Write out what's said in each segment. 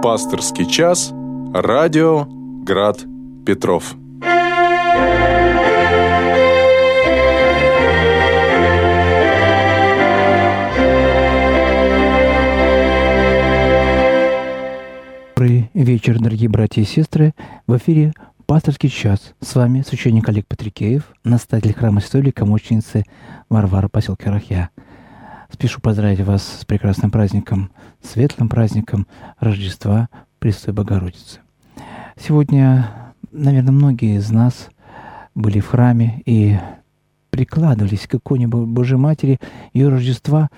Пасторский час. Радио Град Петров. Добрый вечер, дорогие братья и сестры. В эфире «Пасторский час». С вами священник Олег Патрикеев, настоятель храма Святой Великомученицы Варвара поселка Рахья. Спешу поздравить вас с прекрасным праздником, светлым праздником Рождества Престой Богородицы. Сегодня, наверное, многие из нас были в храме и прикладывались к иконе Божьей Матери, ее Рождества.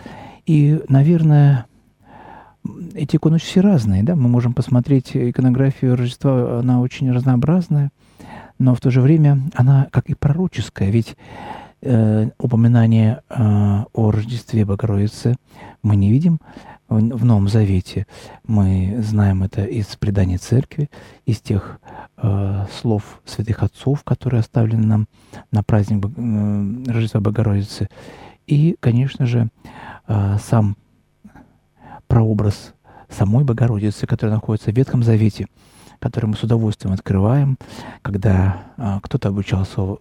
И, наверное, эти иконы очень все разные, да, мы можем посмотреть иконографию Рождества, она очень разнообразная, но в то же время она как и пророческая, ведь э, упоминание э, о Рождестве Богородицы мы не видим в, Новом Завете. Мы знаем это из преданий Церкви, из тех э, слов святых отцов, которые оставлены нам на праздник Рождества Богородицы. И, конечно же, сам прообраз самой Богородицы, которая находится в Ветхом Завете, который мы с удовольствием открываем, когда кто-то обучался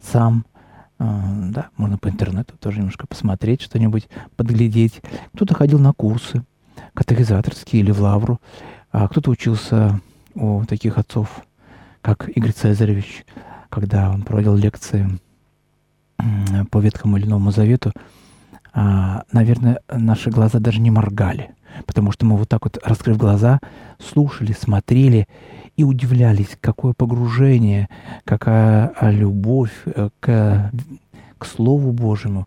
сам, да, можно по интернету тоже немножко посмотреть что-нибудь, подглядеть. Кто-то ходил на курсы катехизаторские или в лавру, а кто-то учился у таких отцов, как Игорь Цезаревич, когда он проводил лекции по Ветхому или Новому Завету, а, наверное, наши глаза даже не моргали, потому что мы вот так вот, раскрыв глаза, слушали, смотрели и удивлялись, какое погружение, какая а, любовь э, к, к Слову Божьему.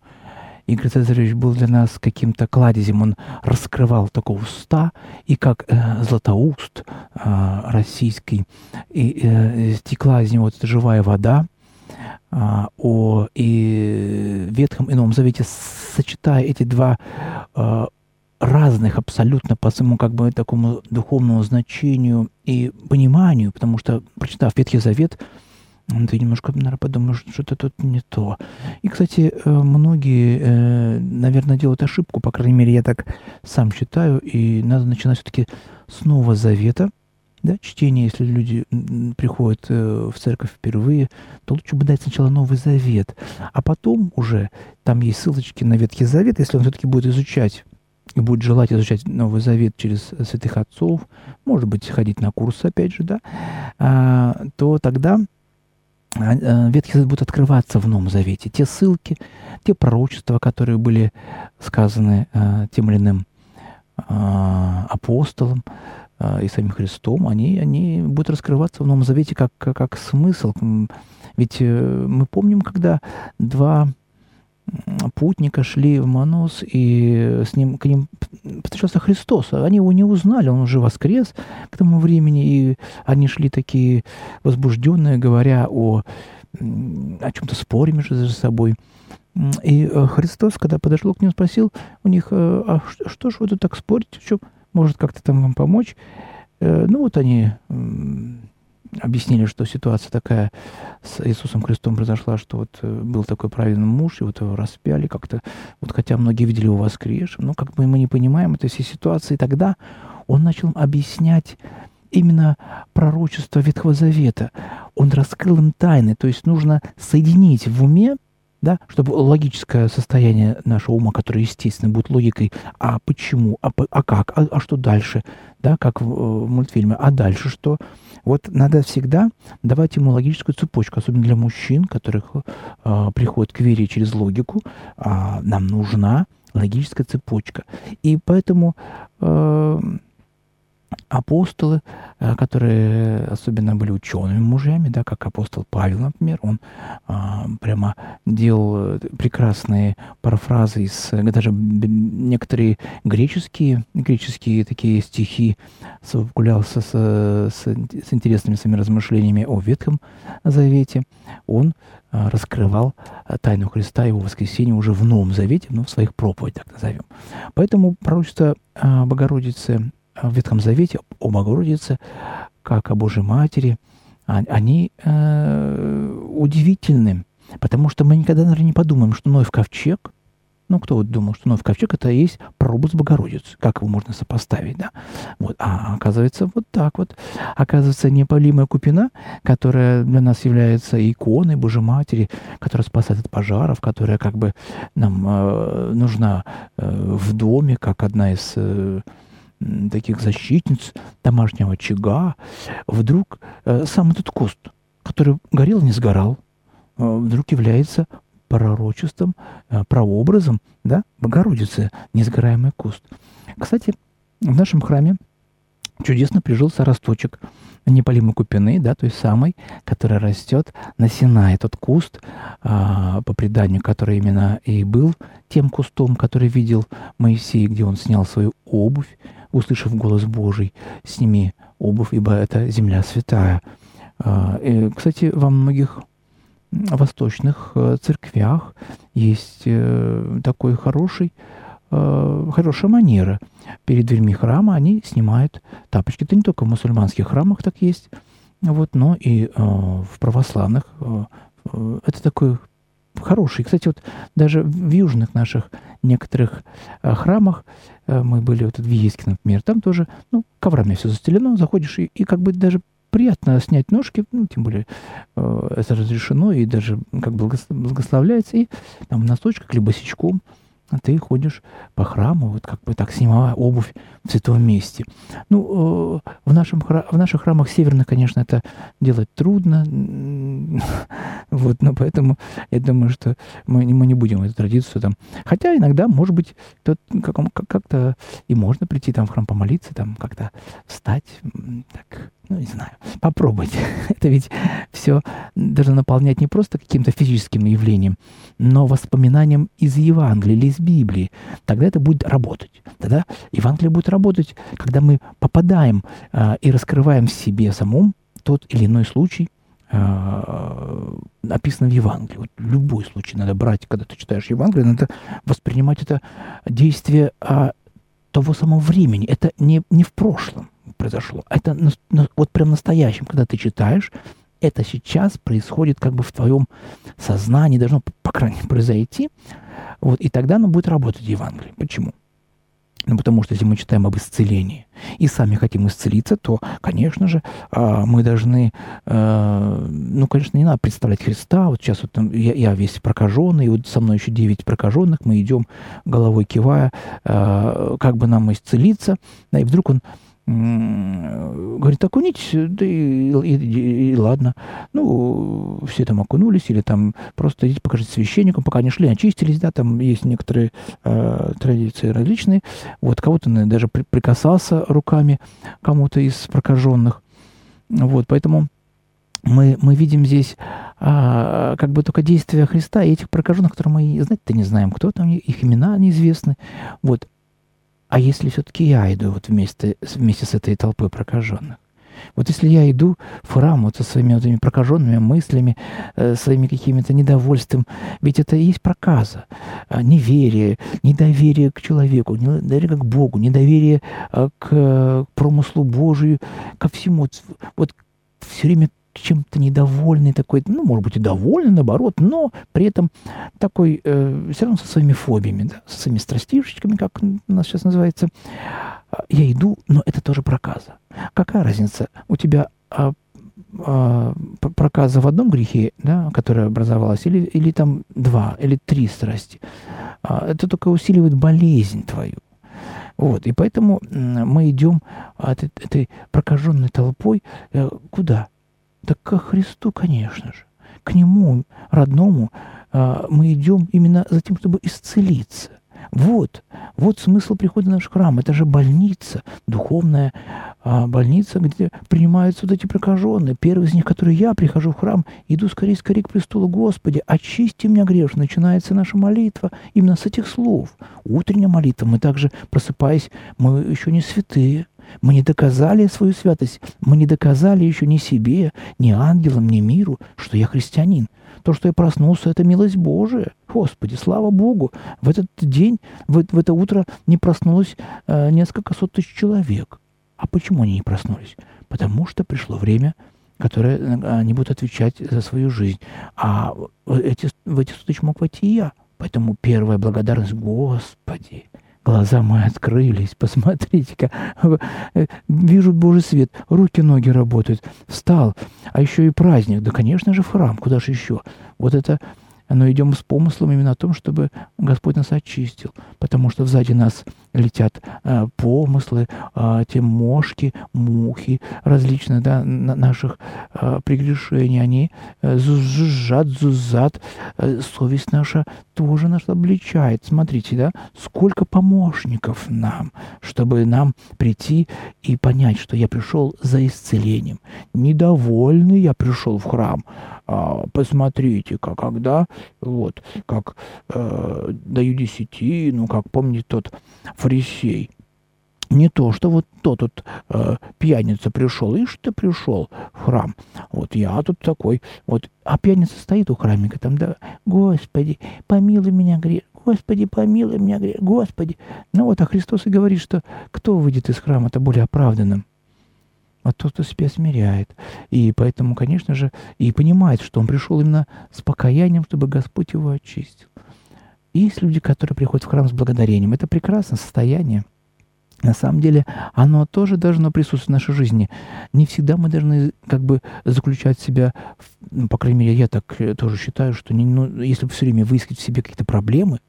Игорь Цезаревич был для нас каким-то кладезем. Он раскрывал такого уста, и как э, златоуст э, российский, и э, стекла из него вот живая вода — а, о и Ветхом и Новом Завете, сочетая эти два а, разных абсолютно по своему как бы такому духовному значению и пониманию, потому что, прочитав Ветхий Завет, ты немножко, наверное, подумаешь, что-то тут не то. И, кстати, э, многие, э, наверное, делают ошибку, по крайней мере, я так сам считаю, и надо начинать все-таки с Нового Завета – да, чтение, если люди приходят э, в церковь впервые, то лучше бы дать сначала Новый Завет, а потом уже там есть ссылочки на Ветхий Завет, если он все-таки будет изучать и будет желать изучать Новый Завет через святых отцов, может быть, ходить на курсы, опять же, да, а, то тогда а, э, Ветхий Завет будет открываться в Новом Завете. Те ссылки, те пророчества, которые были сказаны а, тем или иным а, апостолом, и самим Христом, они, они будут раскрываться в Новом Завете как, как, смысл. Ведь э, мы помним, когда два путника шли в Манос, и с ним, к ним встречался Христос. Они его не узнали, он уже воскрес к тому времени, и они шли такие возбужденные, говоря о, о чем-то споре между собой. И э, Христос, когда подошел к ним, спросил у них, э, а что, что ж вы тут так спорите, чем, может как-то там вам помочь. Э, ну вот они объяснили, что ситуация такая с Иисусом Христом произошла, что вот э, был такой праведный муж, и вот его распяли как-то, вот хотя многие видели его воскресшим, но как бы мы не понимаем этой всей ситуации, тогда он начал объяснять именно пророчество Ветхого Завета. Он раскрыл им тайны, то есть нужно соединить в уме да, чтобы логическое состояние нашего ума, которое, естественно, будет логикой, а почему, а, а как, а, а что дальше, да, как в, в мультфильме, а дальше что? Вот надо всегда давать ему логическую цепочку, особенно для мужчин, которых э, приходят к вере через логику, э, нам нужна логическая цепочка. И поэтому э, апостолы, э, которые особенно были учеными мужьями, да, как апостол Павел, например, он а, прямо делал прекрасные парафразы из даже некоторые греческие, греческие такие стихи совокулялся с, с, с интересными своими размышлениями о Ветхом Завете. Он раскрывал тайну Христа, его воскресения уже в Новом Завете, ну, в своих проповедях, так назовем. Поэтому пророчество Богородицы в Ветхом Завете о Богородице, как о Божьей Матери, они э, удивительны, потому что мы никогда, наверное, не подумаем, что Ной в ковчег, Ну, кто вот думал, что Новый ковчег это и есть прообраз Богородицы. Как его можно сопоставить, да? Вот. А оказывается, вот так вот. Оказывается, непалимая купина, которая для нас является иконой Божьей Матери, которая спасает от пожаров, которая как бы нам э, нужна э, в доме, как одна из э, таких защитниц домашнего очага, вдруг э, сам этот куст, который горел, не сгорал, э, вдруг является пророчеством, э, прообразом, да, Богородицы, несгораемый куст. Кстати, в нашем храме чудесно прижился росточек неполимой купины, да, той самой, которая растет на Синае. Тот куст, а, по преданию, который именно и был тем кустом, который видел Моисей, где он снял свою обувь, услышав голос Божий, сними обувь, ибо это земля святая. А, и, кстати, во многих восточных э, церквях есть э, такой хороший, э, хорошая манера. Перед дверьми храма они снимают тапочки. Это не только в мусульманских храмах так есть, вот, но и в православных. Это такой хороший. Кстати, вот даже в южных наших некоторых храмах, мы были вот в Виеске, например, там тоже, ну, коврами все застелено, заходишь и, и как бы даже приятно снять ножки, ну, тем более э, это разрешено и даже как благословляется, и там в носочках либо босичком а ты ходишь по храму, вот как бы так снимая обувь в святом месте. Ну, э, в, нашем, в наших храмах северных, конечно, это делать трудно, вот, но поэтому я думаю, что мы, мы не будем эту традицию там. Хотя иногда, может быть, как-то и можно прийти там в храм помолиться, там как-то встать, так, ну, не знаю, попробуйте. Это ведь все должно наполнять не просто каким-то физическим явлением, но воспоминанием из Евангелия или из Библии. Тогда это будет работать. Тогда Евангелие будет работать, когда мы попадаем э, и раскрываем в себе самом тот или иной случай, э, написано в Евангелии. Вот любой случай надо брать, когда ты читаешь Евангелие, надо воспринимать это действие э, того самого времени. Это не, не в прошлом произошло. Это на, вот прям настоящем, когда ты читаешь, это сейчас происходит как бы в твоем сознании, должно, по крайней мере, произойти. Вот, и тогда оно будет работать Евангелие. Почему? Ну, потому что если мы читаем об исцелении и сами хотим исцелиться, то, конечно же, а, мы должны, а, ну, конечно, не надо представлять Христа. Вот сейчас вот я, весь прокаженный, вот со мной еще девять прокаженных, мы идем головой кивая, а, как бы нам исцелиться, и вдруг он говорит, окунитесь, да и, и, и ладно. Ну, все там окунулись, или там просто идите покажите священникам, пока они шли, очистились, да, там есть некоторые э, традиции различные. Вот кого-то даже при, прикасался руками кому-то из прокаженных. Вот, поэтому мы, мы видим здесь а, как бы только действия Христа и этих прокаженных, которые мы, знаете, не знаем, кто там, их имена неизвестны. Вот. А если все-таки я иду вот вместе, вместе с этой толпой прокаженных? Вот если я иду в храм вот со своими вот этими прокаженными мыслями, э, своими какими-то недовольством, ведь это и есть проказа, э, неверие, недоверие к человеку, недоверие к Богу, недоверие э, к, к промыслу Божию, ко всему. Вот, вот все время чем-то недовольный такой, ну, может быть, и довольный, наоборот, но при этом такой, э, все равно со своими фобиями, да, со своими страстишечками, как у нас сейчас называется. Я иду, но это тоже проказа. Какая разница? У тебя а, а, проказа в одном грехе, да, которая образовалась, или, или там два, или три страсти. А, это только усиливает болезнь твою. Вот, и поэтому мы идем от этой прокаженной толпой э, куда? Так ко Христу, конечно же. К Нему, родному, а, мы идем именно за тем, чтобы исцелиться. Вот, вот смысл прихода в наш храм. Это же больница, духовная а, больница, где принимаются вот эти прокаженные. Первый из них, который я прихожу в храм, иду скорее, скорее к престолу Господи, очисти меня грех. Начинается наша молитва именно с этих слов. Утренняя молитва. Мы также, просыпаясь, мы еще не святые. Мы не доказали свою святость. Мы не доказали еще ни себе, ни ангелам, ни миру, что я христианин. То, что я проснулся, это милость Божия. Господи, слава Богу. В этот день, в, в это утро не проснулось э, несколько сот тысяч человек. А почему они не проснулись? Потому что пришло время, которое э, они будут отвечать за свою жизнь. А эти, в эти тысяч мог войти и я. Поэтому первая благодарность, Господи, глаза мои открылись, посмотрите-ка, вижу Божий свет, руки, ноги работают, встал, а еще и праздник, да, конечно же, в храм, куда же еще? Вот это но идем с помыслом именно о том, чтобы Господь нас очистил, потому что сзади нас летят э, помыслы, э, те мошки, мухи различные, да, на наших э, прегрешений, они э, зужжат, зузат, э, совесть наша тоже нас обличает. Смотрите, да, сколько помощников нам, чтобы нам прийти и понять, что я пришел за исцелением. Недовольный я пришел в храм, а, посмотрите, как когда, вот, как э, даю десятину, как помните тот фарисей. Не то, что вот тот вот э, пьяница пришел, ишь ты пришел в храм. Вот я тут такой, вот, а пьяница стоит у храмика там, да, Господи, помилуй меня грех, Господи, помилуй меня грех, Господи. Ну вот, а Христос и говорит, что кто выйдет из храма-то более оправданным? а тот, кто себя смиряет. И поэтому, конечно же, и понимает, что он пришел именно с покаянием, чтобы Господь его очистил. Есть люди, которые приходят в храм с благодарением. Это прекрасное состояние. На самом деле, оно тоже должно присутствовать в нашей жизни. Не всегда мы должны как бы заключать себя, ну, по крайней мере, я так э, тоже считаю, что не, ну, если все время выискать в себе какие-то проблемы,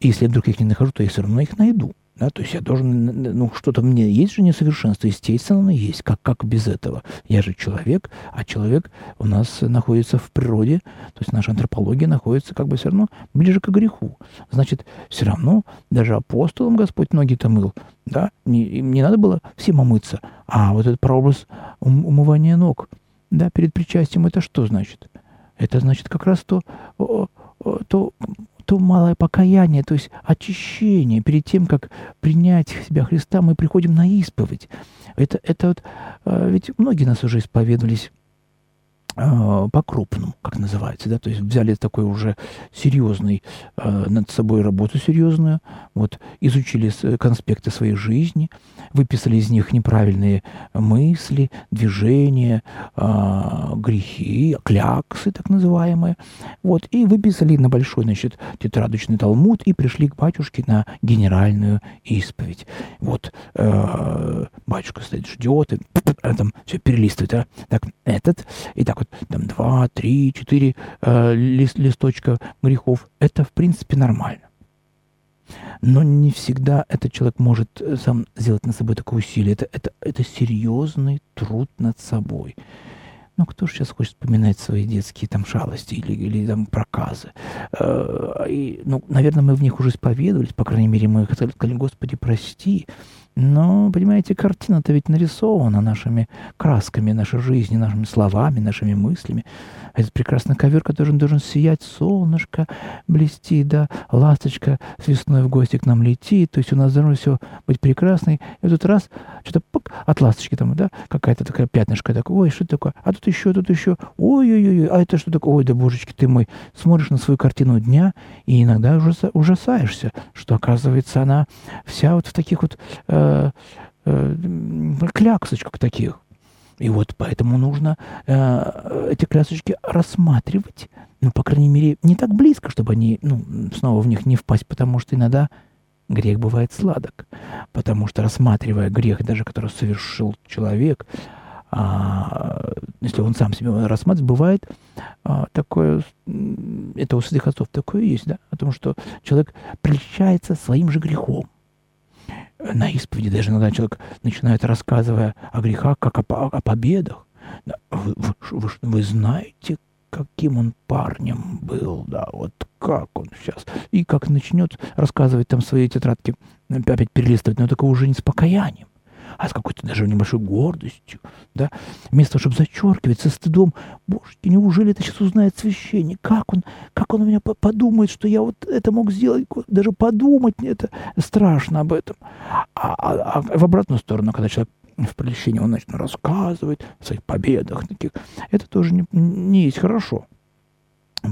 если я вдруг их не нахожу, то я все равно их найду. Да, то есть я должен, ну, что-то мне есть же несовершенство, естественно, оно есть. Как, как без этого? Я же человек, а человек у нас находится в природе, то есть наша антропология находится как бы все равно ближе к греху. Значит, все равно даже апостолам Господь ноги-то мыл, да, не, им не надо было всем омыться. А вот этот прообраз ум, умывания ног, да, перед причастием, это что значит? Это значит как раз то, то то малое покаяние, то есть очищение. Перед тем, как принять себя Христа, мы приходим на исповедь. Это, это вот, а, ведь многие нас уже исповедовались а, по-крупному, как называется, да, то есть взяли такой уже серьезный, э, над собой работу серьезную, вот, изучили конспекты своей жизни, выписали из них неправильные мысли, движения, э, грехи, кляксы так называемые, вот, и выписали на большой, значит, тетрадочный талмуд и пришли к батюшке на генеральную исповедь. Вот, э, батюшка стоит, ждет, и там все перелистывает, а, так, этот, и так вот там два, три, четыре э, лист, листочка грехов, это в принципе нормально. Но не всегда этот человек может э, сам сделать над собой такое усилие. Это, это, это серьезный труд над собой. Ну, кто же сейчас хочет вспоминать свои детские там шалости или, или там проказы? Э, и, ну, наверное, мы в них уже исповедовались, по крайней мере, мы сказали, Господи, прости. Но, понимаете, картина-то ведь нарисована нашими красками нашей жизни, нашими словами, нашими мыслями. Этот прекрасный ковер, который должен сиять, солнышко блестит, да, ласточка с весной в гости к нам летит, то есть у нас должно все быть прекрасно. И этот раз что-то пок, от ласточки там, да, какая-то такая пятнышко, такое, ой, что такое, а тут еще, тут еще, ой-ой-ой, а это что такое, ой, да божечки ты мой, смотришь на свою картину дня и иногда ужасаешься, что, оказывается, она вся вот в таких вот э, э, э, кляксочках таких. И вот поэтому нужно э, эти красочки рассматривать, ну, по крайней мере, не так близко, чтобы они, ну, снова в них не впасть, потому что иногда грех бывает сладок. Потому что рассматривая грех, даже который совершил человек, а, если он сам себя рассматривает, бывает а, такое, это у святых отцов такое есть, да, о том, что человек прельщается своим же грехом на исповеди даже иногда человек начинает рассказывая о грехах, как о, о победах. Вы, вы, вы знаете, каким он парнем был, да, вот как он сейчас. И как начнет рассказывать там свои тетрадки, опять перелистывать, но только уже не с покаянием, а с какой-то даже небольшой гордостью, да, вместо того, чтобы зачеркивать со стыдом, боже, неужели это сейчас узнает священник, как он, как он у меня подумает, что я вот это мог сделать, даже подумать это страшно об этом. А, а, а в обратную сторону, когда человек в прельщении, он начнет рассказывать о своих победах таких, это тоже не, не есть хорошо.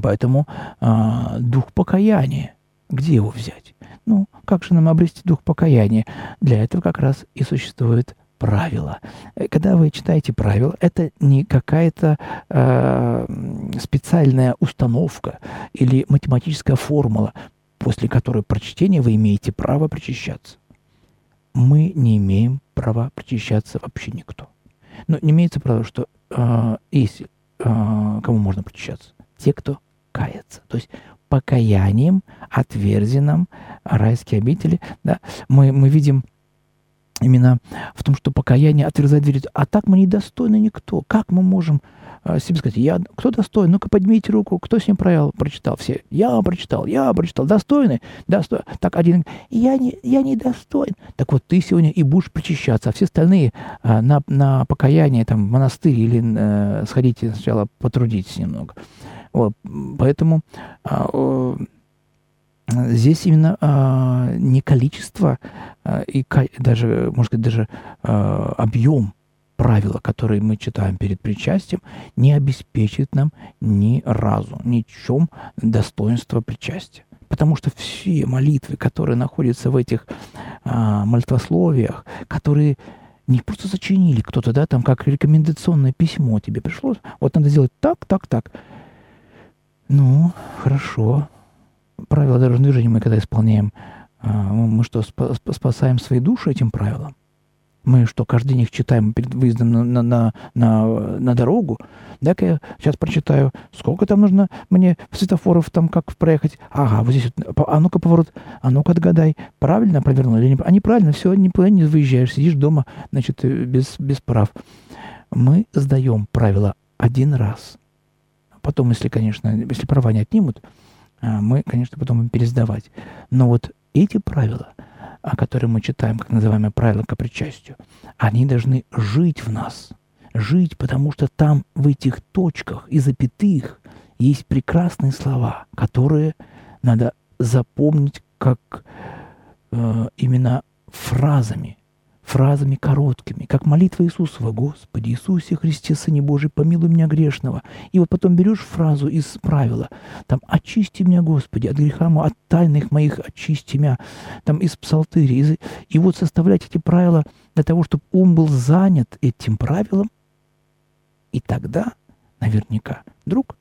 Поэтому а, дух покаяния, где его взять? Ну, как же нам обрести дух покаяния? Для этого как раз и существует правила. Э, когда вы читаете правила, это не какая-то э, специальная установка или математическая формула, после которой прочтения вы имеете право причащаться. Мы не имеем права причащаться вообще никто. Но не имеется права, что э, если э, кому можно причащаться? Те, кто кается. То есть покаянием отверзенным райские обители. Да, мы, мы видим именно в том, что покаяние отверзает двери. А так мы недостойны никто. Как мы можем э, себе сказать, я, кто достоин? Ну-ка поднимите руку, кто с ним правил? Прочитал все. Я прочитал, я прочитал. Достойны? Достойны. Так один, я не, я не достоин. Так вот, ты сегодня и будешь причащаться, а все остальные а, на, на покаяние, там, в монастырь или а, сходите сначала потрудитесь немного. Вот, поэтому а, здесь именно а, не количество а, и даже, может быть, даже а, объем правила, которые мы читаем перед причастием, не обеспечит нам ни разу, ни чем достоинства причастия. Потому что все молитвы, которые находятся в этих а, молитвословиях, которые не просто сочинили кто-то, да, там как рекомендационное письмо тебе пришло, вот надо сделать так, так, так. Ну, хорошо, правила дорожного движения мы когда исполняем, а, мы что, спасаем свои души этим правилам? Мы что, каждый день их читаем перед выездом на, на, на, на, дорогу? Дай-ка я сейчас прочитаю, сколько там нужно мне светофоров там как проехать. Ага, вот здесь вот, а ну-ка поворот, а ну-ка отгадай, правильно провернул или не А неправильно, все, никуда не выезжаешь, сидишь дома, значит, э, без, без прав. Мы сдаем правила один раз. Потом, если, конечно, если права не отнимут, а, мы, конечно, потом будем пересдавать. Но вот эти правила, о которых мы читаем, как называемые правила к причастию, они должны жить в нас. Жить, потому что там, в этих точках и запятых, есть прекрасные слова, которые надо запомнить как э, именно фразами, фразами короткими, как молитва Иисусова «Господи Иисусе Христе, Сыне Божий, помилуй меня грешного». И вот потом берешь фразу из правила, там «Очисти меня, Господи, от греха моего, от тайных моих очисти меня», там из псалтыри. Из... И вот составлять эти правила для того, чтобы ум был занят этим правилом, и тогда наверняка вдруг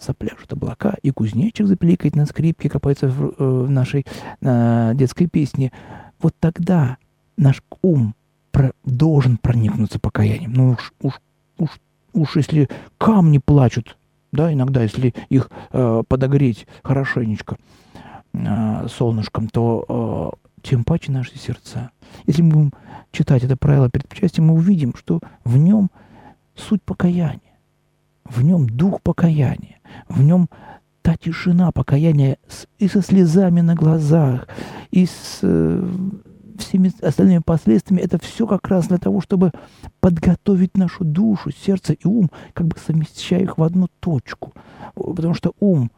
запляшут облака, и кузнечик запеликает на скрипке, копается в, э, в нашей э, детской песне. Вот тогда наш ум про, должен проникнуться покаянием. Ну уж, уж, уж, уж если камни плачут, да, иногда, если их э, подогреть хорошенечко э, солнышком, то э, тем паче наши сердца. Если мы будем читать это правило перед мы увидим, что в нем суть покаяния, в нем дух покаяния, в нем та тишина покаяния и со слезами на глазах, и с э, всеми остальными последствиями, это все как раз для того, чтобы подготовить нашу душу, сердце и ум, как бы совмещая их в одну точку. Потому что ум,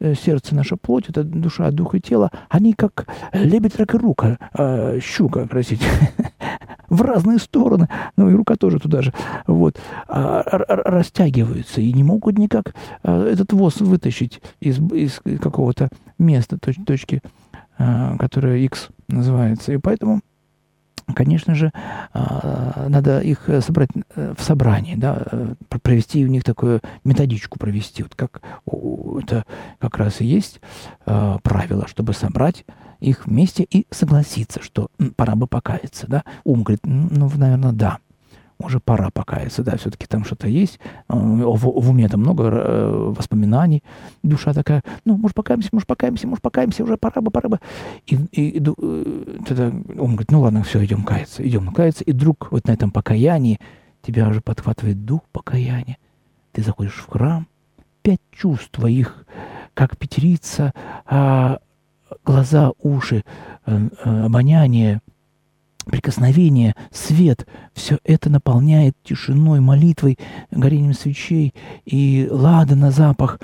э, сердце, наша плоть, это душа, дух и тело, они как лебедь, рак и рука, э, щука, простите, в разные стороны, ну и рука тоже туда же, вот, а, растягиваются и не могут никак а, этот воз вытащить из, из какого-то места, точ, точки Э, которая X называется. И поэтому, конечно же, э, надо их собрать э, в собрании, да, провести у них такую методичку провести. Вот как это как раз и есть правило, чтобы собрать их вместе и согласиться, что пора бы покаяться, да. Ум говорит, ну, наверное, да уже пора покаяться, да, все-таки там что-то есть, э, в, в уме там много э, воспоминаний, душа такая, ну, может, покаемся, может, покаемся, может, покаемся, уже пора бы, пора бы. И, и, и э, тогда он говорит, ну, ладно, все, идем каяться, идем каяться, и вдруг вот на этом покаянии тебя уже подхватывает дух покаяния, ты заходишь в храм, пять чувств твоих, как пятерица, а, глаза, уши, обоняние, прикосновение, свет, все это наполняет тишиной, молитвой, горением свечей и лада на запах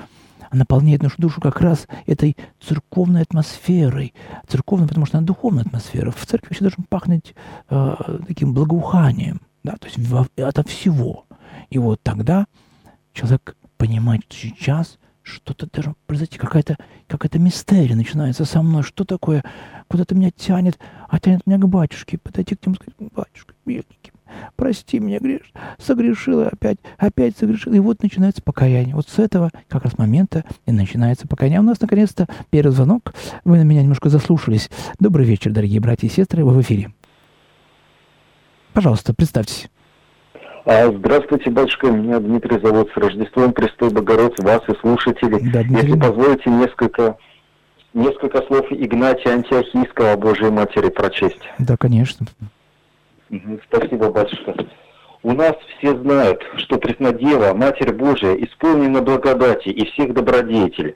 наполняет нашу душу как раз этой церковной атмосферой. Церковной, потому что она духовная атмосфера. В церкви вообще должен пахнуть э, таким благоуханием, да, то есть во, ото всего. И вот тогда человек понимает, что сейчас что-то должно произойти, какая-то какая мистерия начинается со мной, что такое, куда-то меня тянет, а тянет меня к батюшке, подойти к нему и сказать, батюшка, миленький, прости меня, греш, согрешила опять, опять согрешила. И вот начинается покаяние. Вот с этого как раз момента и начинается покаяние. А у нас наконец-то первый звонок. Вы на меня немножко заслушались. Добрый вечер, дорогие братья и сестры, вы в эфире. Пожалуйста, представьтесь. А, здравствуйте, батюшка. Меня Дмитрий зовут. С Рождеством Престой Богородицы, вас и слушателей. Да, Если позволите, несколько, несколько слов Игнатия Антиохийского о Божьей Матери прочесть. Да, конечно. Спасибо, батюшка. У нас все знают, что Преснодева, Матерь Божия, исполнена благодати и всех добродетелей.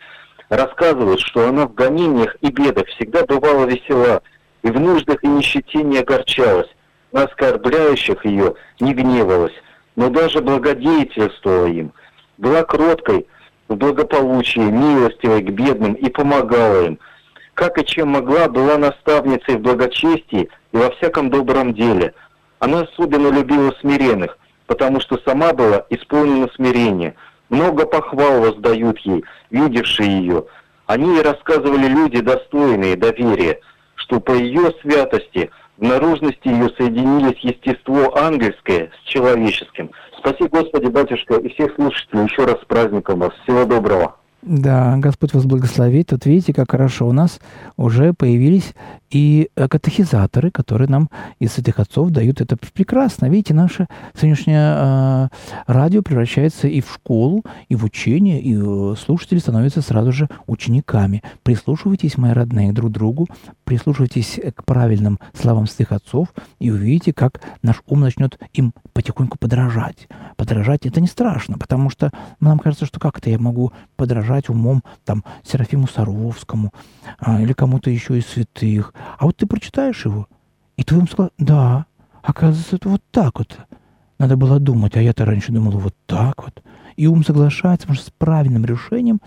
Рассказывают, что она в гонениях и бедах всегда бывала весела, и в нуждах и нищете не огорчалась, на оскорбляющих ее не гневалась, но даже благодетельствовала им, была кроткой в благополучии, милостивой к бедным и помогала им. Как и чем могла, была наставницей в благочестии и во всяком добром деле. Она особенно любила смиренных, потому что сама была исполнена смирения. Много похвал воздают ей, видевшие ее. Они ей рассказывали люди, достойные доверия, что по ее святости – в наружности ее соединились естество ангельское с человеческим. Спаси Господи, батюшка, и всех слушателей еще раз с праздником вас. Всего доброго. Да, Господь вас благословит. Вот видите, как хорошо у нас уже появились и э, катехизаторы, которые нам из святых отцов дают это прекрасно. Видите, наше сегодняшнее э, радио превращается и в школу, и в учение, и э, слушатели становятся сразу же учениками. Прислушивайтесь, мои родные, друг другу, прислушивайтесь к правильным словам святых отцов, и увидите, как наш ум начнет им потихоньку подражать. Подражать это не страшно, потому что нам кажется, что как это я могу подражать умом там Серафиму Саровскому а, или кому-то еще из святых. А вот ты прочитаешь его, и твоим сказал, да, оказывается, это вот так вот. Надо было думать, а я-то раньше думал вот так вот. И ум соглашается, потому что с правильным решением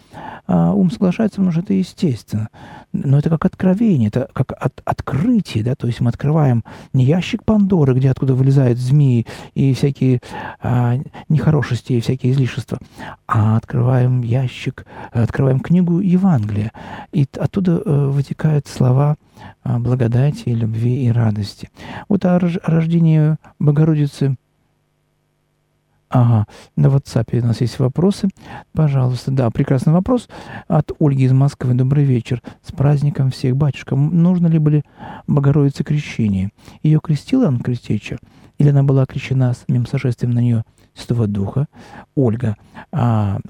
а, ум соглашается, потому что это естественно. Но это как откровение, это как от, открытие, да, то есть мы открываем не ящик Пандоры, где откуда вылезают змеи и всякие а, нехорошести и всякие излишества, а открываем ящик, открываем книгу Евангелия. И оттуда а, вытекают слова а, благодати, любви и радости. Вот о рождении Богородицы Ага, на WhatsApp у нас есть вопросы. Пожалуйста, да, прекрасный вопрос от Ольги из Москвы. Добрый вечер. С праздником всех, батюшка. Нужно ли были Богородице крещение? Ее крестила он крестеча? Или она была крещена самим сошествием на нее Святого Духа? Ольга, а,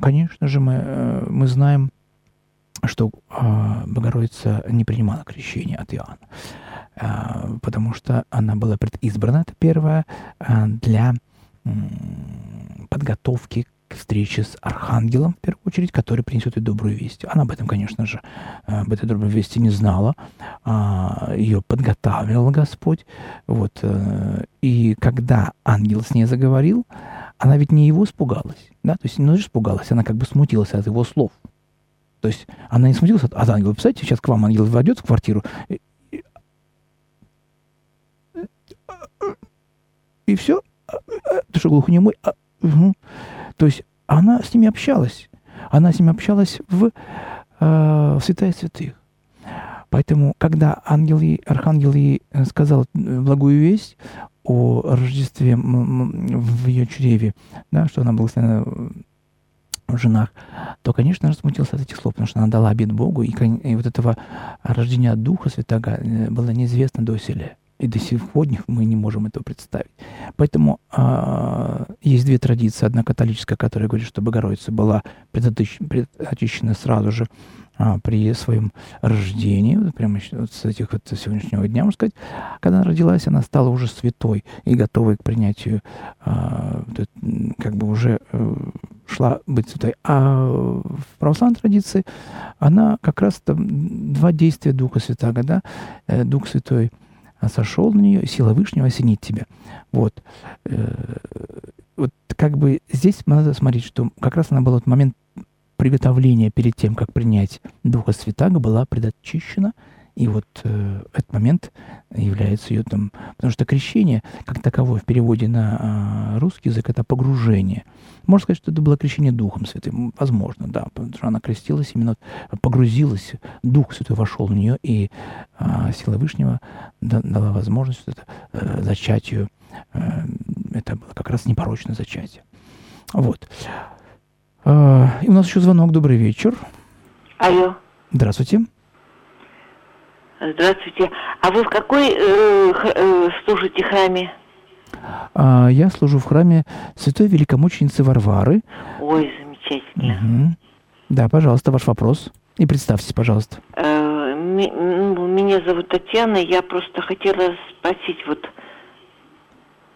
конечно же, мы, э, мы знаем, что а, Богородица не принимала крещение от Иоанна, а, потому что она была предизбрана, это первое, а, для подготовки к встрече с архангелом, в первую очередь, который принесет ей добрую весть. Она об этом, конечно же, э, об этой доброй вести не знала. А, Ее подготавливал Господь. Вот. Э, и когда ангел с ней заговорил, она ведь не его испугалась. Да? То есть не ну, испугалась, она как бы смутилась от его слов. То есть она не смутилась от, от ангела. Представляете, сейчас к вам ангел войдет в квартиру, и, и, и все, ты что, глухонемой? А, угу. То есть она с ними общалась. Она с ними общалась в, э, в святая святых. Поэтому, когда ангел ей, архангел ей сказал благую весть о Рождестве в ее чреве, да, что она благословена в женах, то, конечно, смутился от этих слов, потому что она дала обед Богу, и, и вот этого рождения Духа Святого э, было неизвестно до доселе. И до сегодня мы не можем этого представить. Поэтому э, есть две традиции. Одна католическая, которая говорит, что Богородица была предотечена сразу же а, при своем рождении, вот прямо вот с этих вот сегодняшнего дня, можно сказать, когда она родилась, она стала уже святой и готовой к принятию, а, как бы уже э, шла быть святой. А в православной традиции она как раз там два действия Духа Святаго, да, э, Дух Святой – сошел на нее, сила Вышнего осенит тебя. Вот. Э, вот как бы здесь надо смотреть, что как раз она была в момент приготовления перед тем, как принять Духа Святаго, была предотчищена, и вот э, этот момент является ее там... Потому что крещение, как таковое в переводе на э, русский язык, это погружение. Можно сказать, что это было крещение Духом Святым. Возможно, да. Потому что она крестилась, именно погрузилась, Дух Святой вошел в нее, и э, сила Вышнего дала возможность это, э, зачатию это было как раз непорочное зачатие. Вот. А, и у нас еще звонок. Добрый вечер. Алло. Здравствуйте. Здравствуйте. А вы в какой э, э, служите храме? А, я служу в храме Святой Великомученицы Варвары. Ой, замечательно. Угу. Да, пожалуйста, ваш вопрос. И представьтесь, пожалуйста. Э, меня зовут Татьяна. Я просто хотела спросить вот...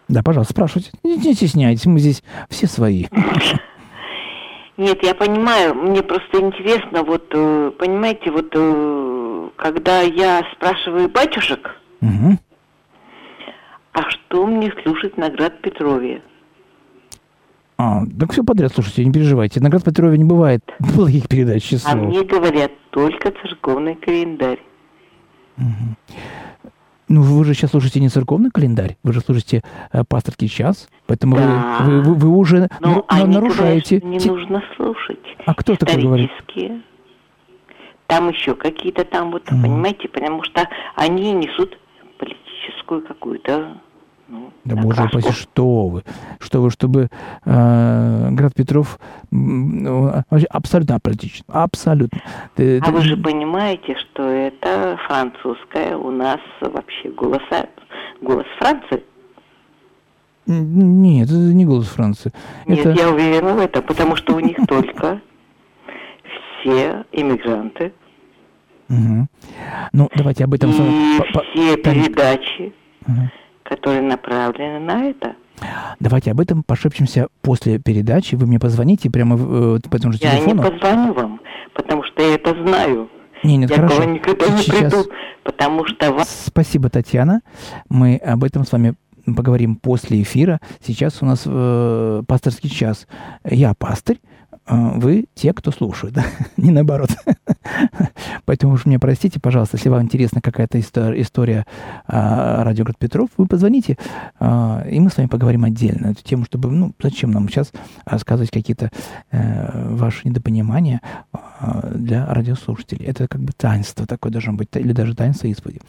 Да, пожалуйста, спрашивайте. Не, не стесняйтесь, мы здесь все свои. Нет, я понимаю, мне просто интересно, вот, э, понимаете, вот, э, когда я спрашиваю батюшек, угу. а что мне слушать на Град Петрове? А, так все подряд, слушайте, не переживайте. На Град Петрове не бывает плохих передач, честно. А мне говорят только церковный календарь. Угу. Ну, вы же сейчас слушаете не церковный календарь, вы же слушаете э, пасторский час, поэтому да. вы, вы, вы, уже Но на, нарушаете. Говорят, не нужно слушать. А кто такой говорит? Там еще какие-то там вот, mm. понимаете, потому что они несут политическую какую-то ну, да боже упаси, что вы, что вы, чтобы э, Град Петров э, абсолютно аполитичен, абсолютно. Ты, а ты... вы же понимаете, что это французская у нас вообще голос, голос Франции? Нет, это не голос Франции. Нет, это... я уверена в этом, потому что у них только все иммигранты. Ну, давайте об этом... И все передачи которые направлены на это. Давайте об этом пошепчемся после передачи. Вы мне позвоните прямо э, по этому же телефону. Я не позвоню вам, потому что я это знаю. Не, нет, я хорошо. никогда не Сейчас... приду, потому что... Спасибо, Татьяна. Мы об этом с вами поговорим после эфира. Сейчас у нас э, пасторский час. Я пастырь, вы те, кто слушает, не наоборот. Поэтому уж мне простите, пожалуйста, если вам интересна какая-то история, история а, Радиоград Петров, вы позвоните, а, и мы с вами поговорим отдельно эту тему, чтобы, ну, зачем нам сейчас рассказывать какие-то а, ваши недопонимания а, для радиослушателей. Это как бы таинство такое должно быть, или даже таинство исповеди.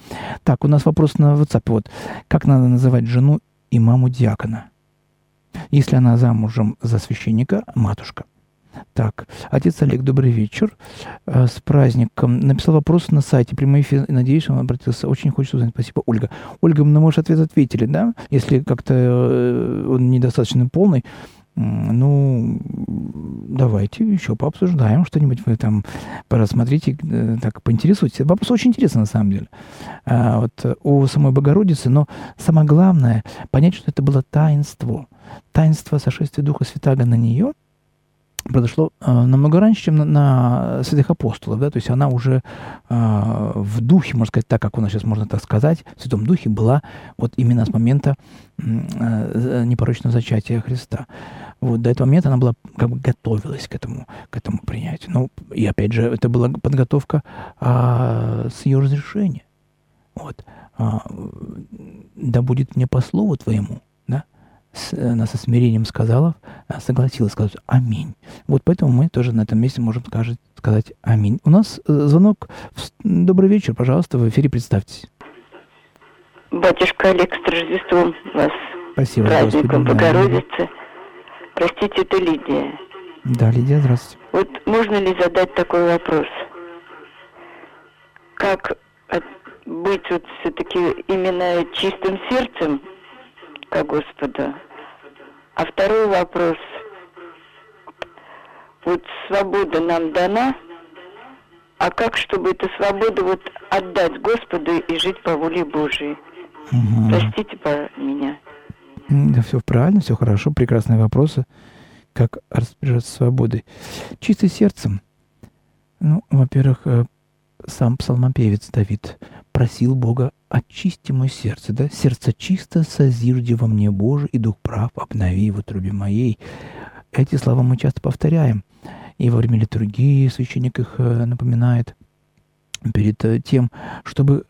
Так, у нас вопрос на WhatsApp. Вот, как надо называть жену и маму диакона? Если она замужем за священника, матушка. Так, отец Олег, добрый вечер. Э, с праздником. Написал вопрос на сайте прямой эфир. Надеюсь, он обратился. Очень хочется узнать. Спасибо, Ольга. Ольга, на ваш ответ ответили, да? Если как-то э, он недостаточно полный, ну, давайте еще пообсуждаем что-нибудь. Вы там просмотрите, э, так поинтересуйтесь. Вопрос очень интересный на самом деле. А, вот у самой Богородицы, но самое главное понять, что это было таинство. Таинство сошествия Духа Святаго на нее – произошло э, намного раньше, чем на, на святых апостолов, да, то есть она уже э, в духе, можно сказать, так как у нас сейчас можно так сказать, в святом духе была вот именно с момента э, непорочного зачатия Христа. Вот до этого момента она была как бы готовилась к этому, к этому принятию. Ну, и опять же, это была подготовка э, с ее разрешения. Вот. Да будет мне по слову твоему, она со смирением сказала, согласилась сказать «Аминь». Вот поэтому мы тоже на этом месте можем сказать, сказать «Аминь». У нас э, звонок. Добрый вечер, пожалуйста, в эфире представьтесь. Батюшка Олег, с Рождеством вас. Спасибо. Праздником Богородицы. Да. Простите, это Лидия. Да, Лидия, здравствуйте. Вот можно ли задать такой вопрос? Как быть вот все-таки именно чистым сердцем ко Господу. А второй вопрос. Вот свобода нам дана, а как, чтобы эту свободу вот отдать Господу и жить по воле Божией? Угу. Простите по меня. Да все правильно, все хорошо, прекрасные вопросы. Как распоряжаться свободой? Чистым сердцем. Ну, во-первых, э, сам псалмопевец Давид просил Бога очисти мое сердце, да, сердце чисто созижди во мне Боже, и дух прав обнови в утробе моей. Эти слова мы часто повторяем, и во время литургии священник их э, напоминает перед э, тем, чтобы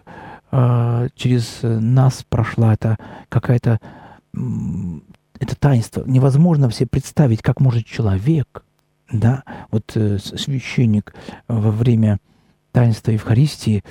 э, через нас прошла эта какая-то это таинство. Невозможно все представить, как может человек, да, вот священник во время таинства Евхаристии,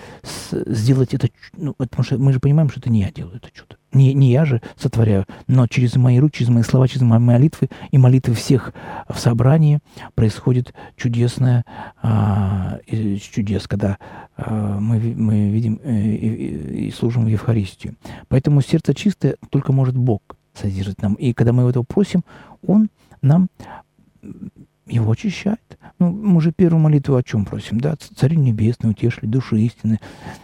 сделать это, ну, потому что мы же понимаем, что это не я делаю это чудо. Не, не я же сотворяю, но через мои руки, через мои слова, через мои молитвы и молитвы всех в собрании происходит чудесное а, чудес, когда а, мы, мы видим э, и, и служим в Евхаристию. Поэтому сердце чистое только может Бог содержать нам. И когда мы этого просим, Он нам его очищает. Ну, мы же первую молитву о чем просим, да? Царь небесный, утешили души истины,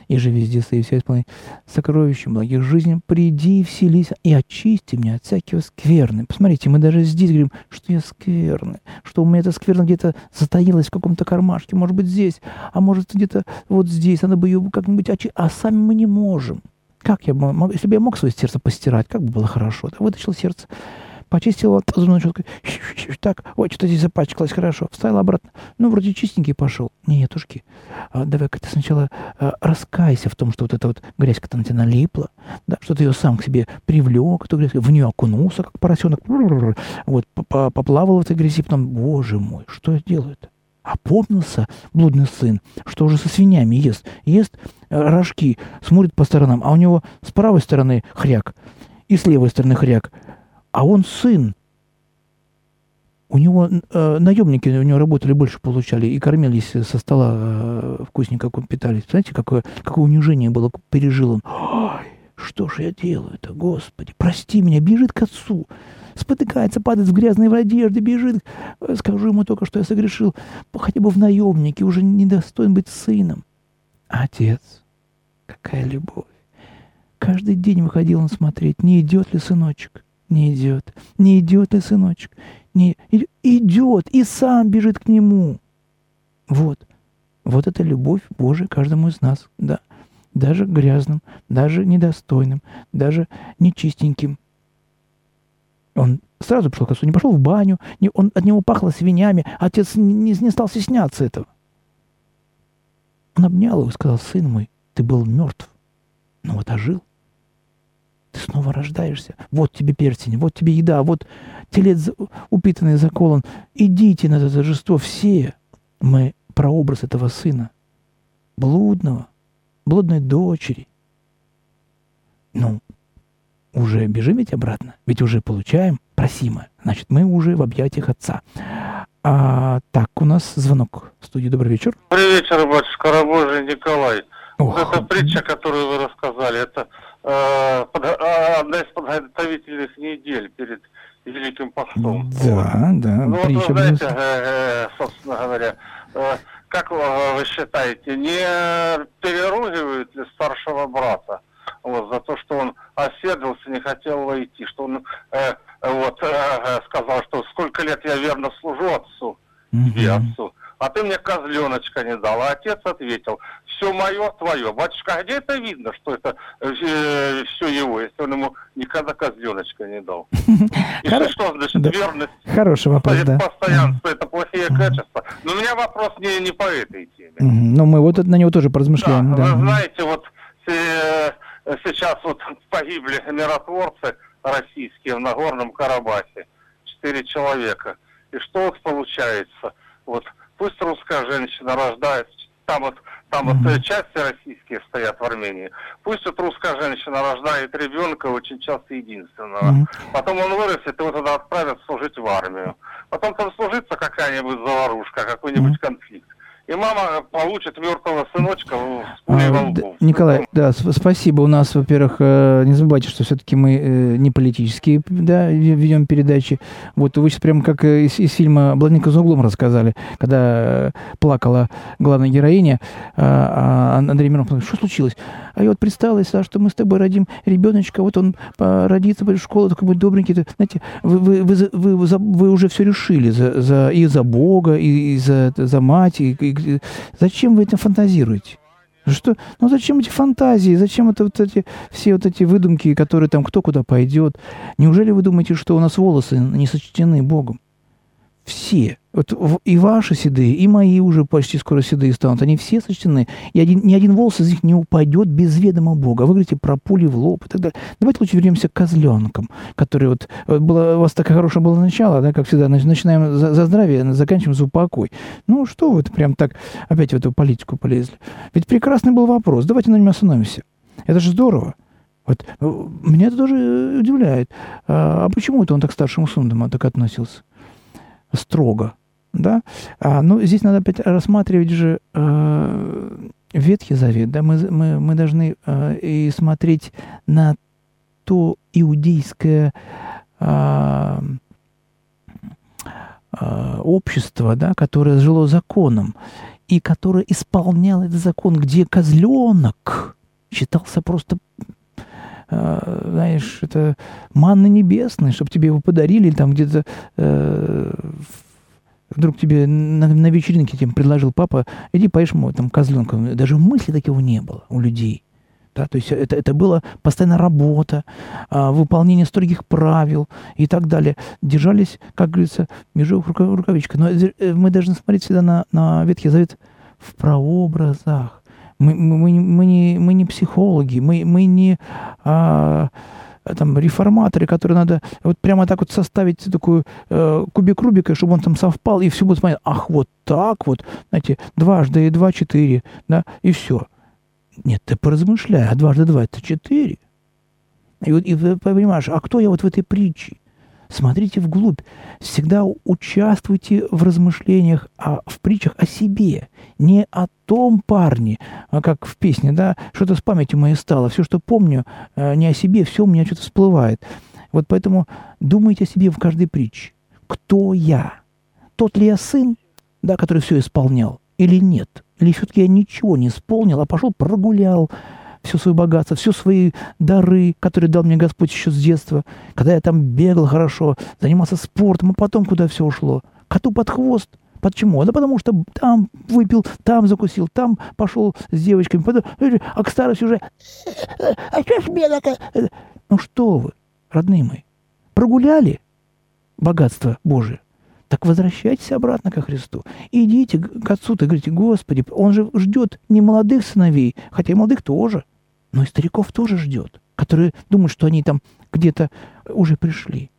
и же везде стоит вся исполнение сокровища благих жизней, приди и вселись и очисти меня от всякого скверны. Посмотрите, мы даже здесь говорим, что я скверный, что у меня это скверно где-то затаилось в каком-то кармашке, может быть, здесь, а может, где-то вот здесь, надо бы ее как-нибудь очистить, а сами мы не можем. Как я мог, если бы я мог свое сердце постирать, как бы было хорошо. Да, вытащил сердце, почистила зубной щеткой, так, ой, что-то здесь запачкалось, хорошо, вставила обратно. Ну, вроде чистенький пошел. Нетушки, а, давай-ка ты сначала а, раскайся в том, что вот эта вот грязь как-то на тебя налипла, да, что ты ее сам к себе привлек, эту грязь, в нее окунулся, как поросенок, вот, поплавал в этой грязи, потом, боже мой, что я делаю-то? Опомнился блудный сын, что уже со свинями ест. Ест э, рожки, смотрит по сторонам, а у него с правой стороны хряк и с левой стороны хряк а он сын. У него э, наемники у него работали больше получали и кормились со стола э, вкусненько питались. Знаете, какое, какое унижение было, пережил он. Ой, что ж я делаю-то, Господи, прости меня, бежит к отцу, спотыкается, падает в грязные в одежде, бежит. Скажу ему только, что я согрешил, хотя бы в наемнике, уже недостоин быть сыном. Отец, какая любовь. Каждый день выходил он смотреть, не идет ли сыночек. Не идет. Не идет ли, сыночек? Не идет и сам бежит к нему. Вот. Вот это любовь Божия каждому из нас, да. Даже грязным, даже недостойным, даже нечистеньким. Он сразу пришел к отцу, не пошел в баню, не, он, от него пахло свинями, отец не, не стал стесняться этого. Он обнял его и сказал, сын мой, ты был мертв, но вот ожил ты снова рождаешься. Вот тебе перстень, вот тебе еда, вот телец упитанный заколон. Идите на это торжество все. Мы прообраз этого сына, блудного, блудной дочери. Ну, уже бежим ведь обратно, ведь уже получаем просимое. Значит, мы уже в объятиях отца. А, так, у нас звонок в студии. Добрый вечер. Добрый вечер, батюшка Рабожий Николай. Ох. Вот эта притча, которую вы рассказали, это Э, а, одна из подготовительных недель перед Великим Постом. Да, да. Ну вот вы знаете, э, э, собственно говоря, как вы считаете, не переругивают ли старшего брата вот, за то, что он оседлился, не хотел войти, что он э, вот, э, сказал, что сколько лет я верно служу отцу, и отцу, а ты мне козленочка не дал. А отец ответил, все мое, твое. Батюшка, а где это видно, что это э, все его, если он ему никогда козленочка не дал? И что, значит, верность? Хороший вопрос, да. Постоянство, это плохие качества. Но у меня вопрос не, не по этой теме. Ну, мы вот на него тоже поразмышляем. Да, вы знаете, вот э, сейчас вот погибли миротворцы российские в Нагорном Карабахе. Четыре человека. И что вот получается? Вот пусть русская женщина рождается, там вот, там вот mm-hmm. части российские стоят в Армении, пусть вот русская женщина рождает ребенка очень часто единственного, mm-hmm. потом он вырастет, его тогда отправят служить в армию, потом там служится какая-нибудь заварушка, какой-нибудь mm-hmm. конфликт и мама получит мертвого сыночка в а, Николай, да, спасибо. У нас, во-первых, э, не забывайте, что все-таки мы э, не политические, да, ведем передачи. Вот вы сейчас прямо как э, из, из фильма «Блондинка за углом» рассказали, когда плакала главная героиня, а, а Андрей Миронов, что случилось? А я вот представилась, что мы с тобой родим ребеночка, вот он родится, в школу, такой будет добренький. Знаете, вы, вы, вы, вы, вы, вы уже все решили за, за, и за Бога, и, и за, за мать, и, и Зачем вы это фантазируете? Что? Ну зачем эти фантазии? Зачем это вот эти все вот эти выдумки, которые там кто куда пойдет? Неужели вы думаете, что у нас волосы не сочтены Богом? Все. Вот и ваши седые, и мои уже почти скоро седые станут. Они все сочтены. И один, ни один волос из них не упадет без ведома Бога. Вы говорите про пули в лоб и так далее. Давайте лучше вернемся к козленкам, которые вот... вот было, у вас такое хорошее было начало, да, как всегда. Начинаем за, за здравие, заканчиваем за упокой. Ну, что вы прям так опять в эту политику полезли? Ведь прекрасный был вопрос. Давайте на нем остановимся. Это же здорово. Вот меня это тоже удивляет. А, а почему это он так к старшему сыну так относился? Строго. Да? А, ну, здесь надо опять рассматривать же э, Ветхий Завет. Да? Мы, мы, мы должны э, и смотреть на то иудейское э, общество, да, которое жило законом и которое исполняло этот закон, где козленок считался просто э, знаешь, это манна небесная, чтобы тебе его подарили, там где-то э, вдруг тебе на, на вечеринке тебе предложил папа, иди поешь ему там козленком. Даже мысли такого не было у людей. Да, то есть это, это была постоянная работа, а, выполнение строгих правил и так далее. Держались, как говорится, межевых рукавичках. Но э, мы должны смотреть всегда на, на Ветхий Завет в прообразах. Мы, мы, мы, не, мы не психологи, мы, мы не а, там, реформаторы, которые надо вот прямо так вот составить такую э, кубик Рубика, чтобы он там совпал, и все будет смотреть, ах, вот так вот, знаете, дважды и два, четыре, да, и все. Нет, ты поразмышляй, а дважды два – это четыре. И, вот, и понимаешь, а кто я вот в этой притче? Смотрите вглубь. Всегда участвуйте в размышлениях о, в притчах о себе. Не о том парне, а как в песне, да, что-то с памятью моей стало. Все, что помню, э, не о себе, все у меня что-то всплывает. Вот поэтому думайте о себе в каждой притче. Кто я? Тот ли я сын, да, который все исполнял, или нет? Или все-таки я ничего не исполнил, а пошел прогулял, все свое богатство, все свои дары, которые дал мне Господь еще с детства, когда я там бегал хорошо, занимался спортом, а потом куда все ушло? Коту под хвост. Почему? Да потому что там выпил, там закусил, там пошел с девочками, потом, а к старости уже... А что ж беда Ну что вы, родные мои, прогуляли богатство Божие? Так возвращайтесь обратно ко Христу. Идите к Отцу-то, говорите, Господи, Он же ждет не молодых сыновей, хотя и молодых тоже, но и стариков тоже ждет, которые думают, что они там где-то уже пришли.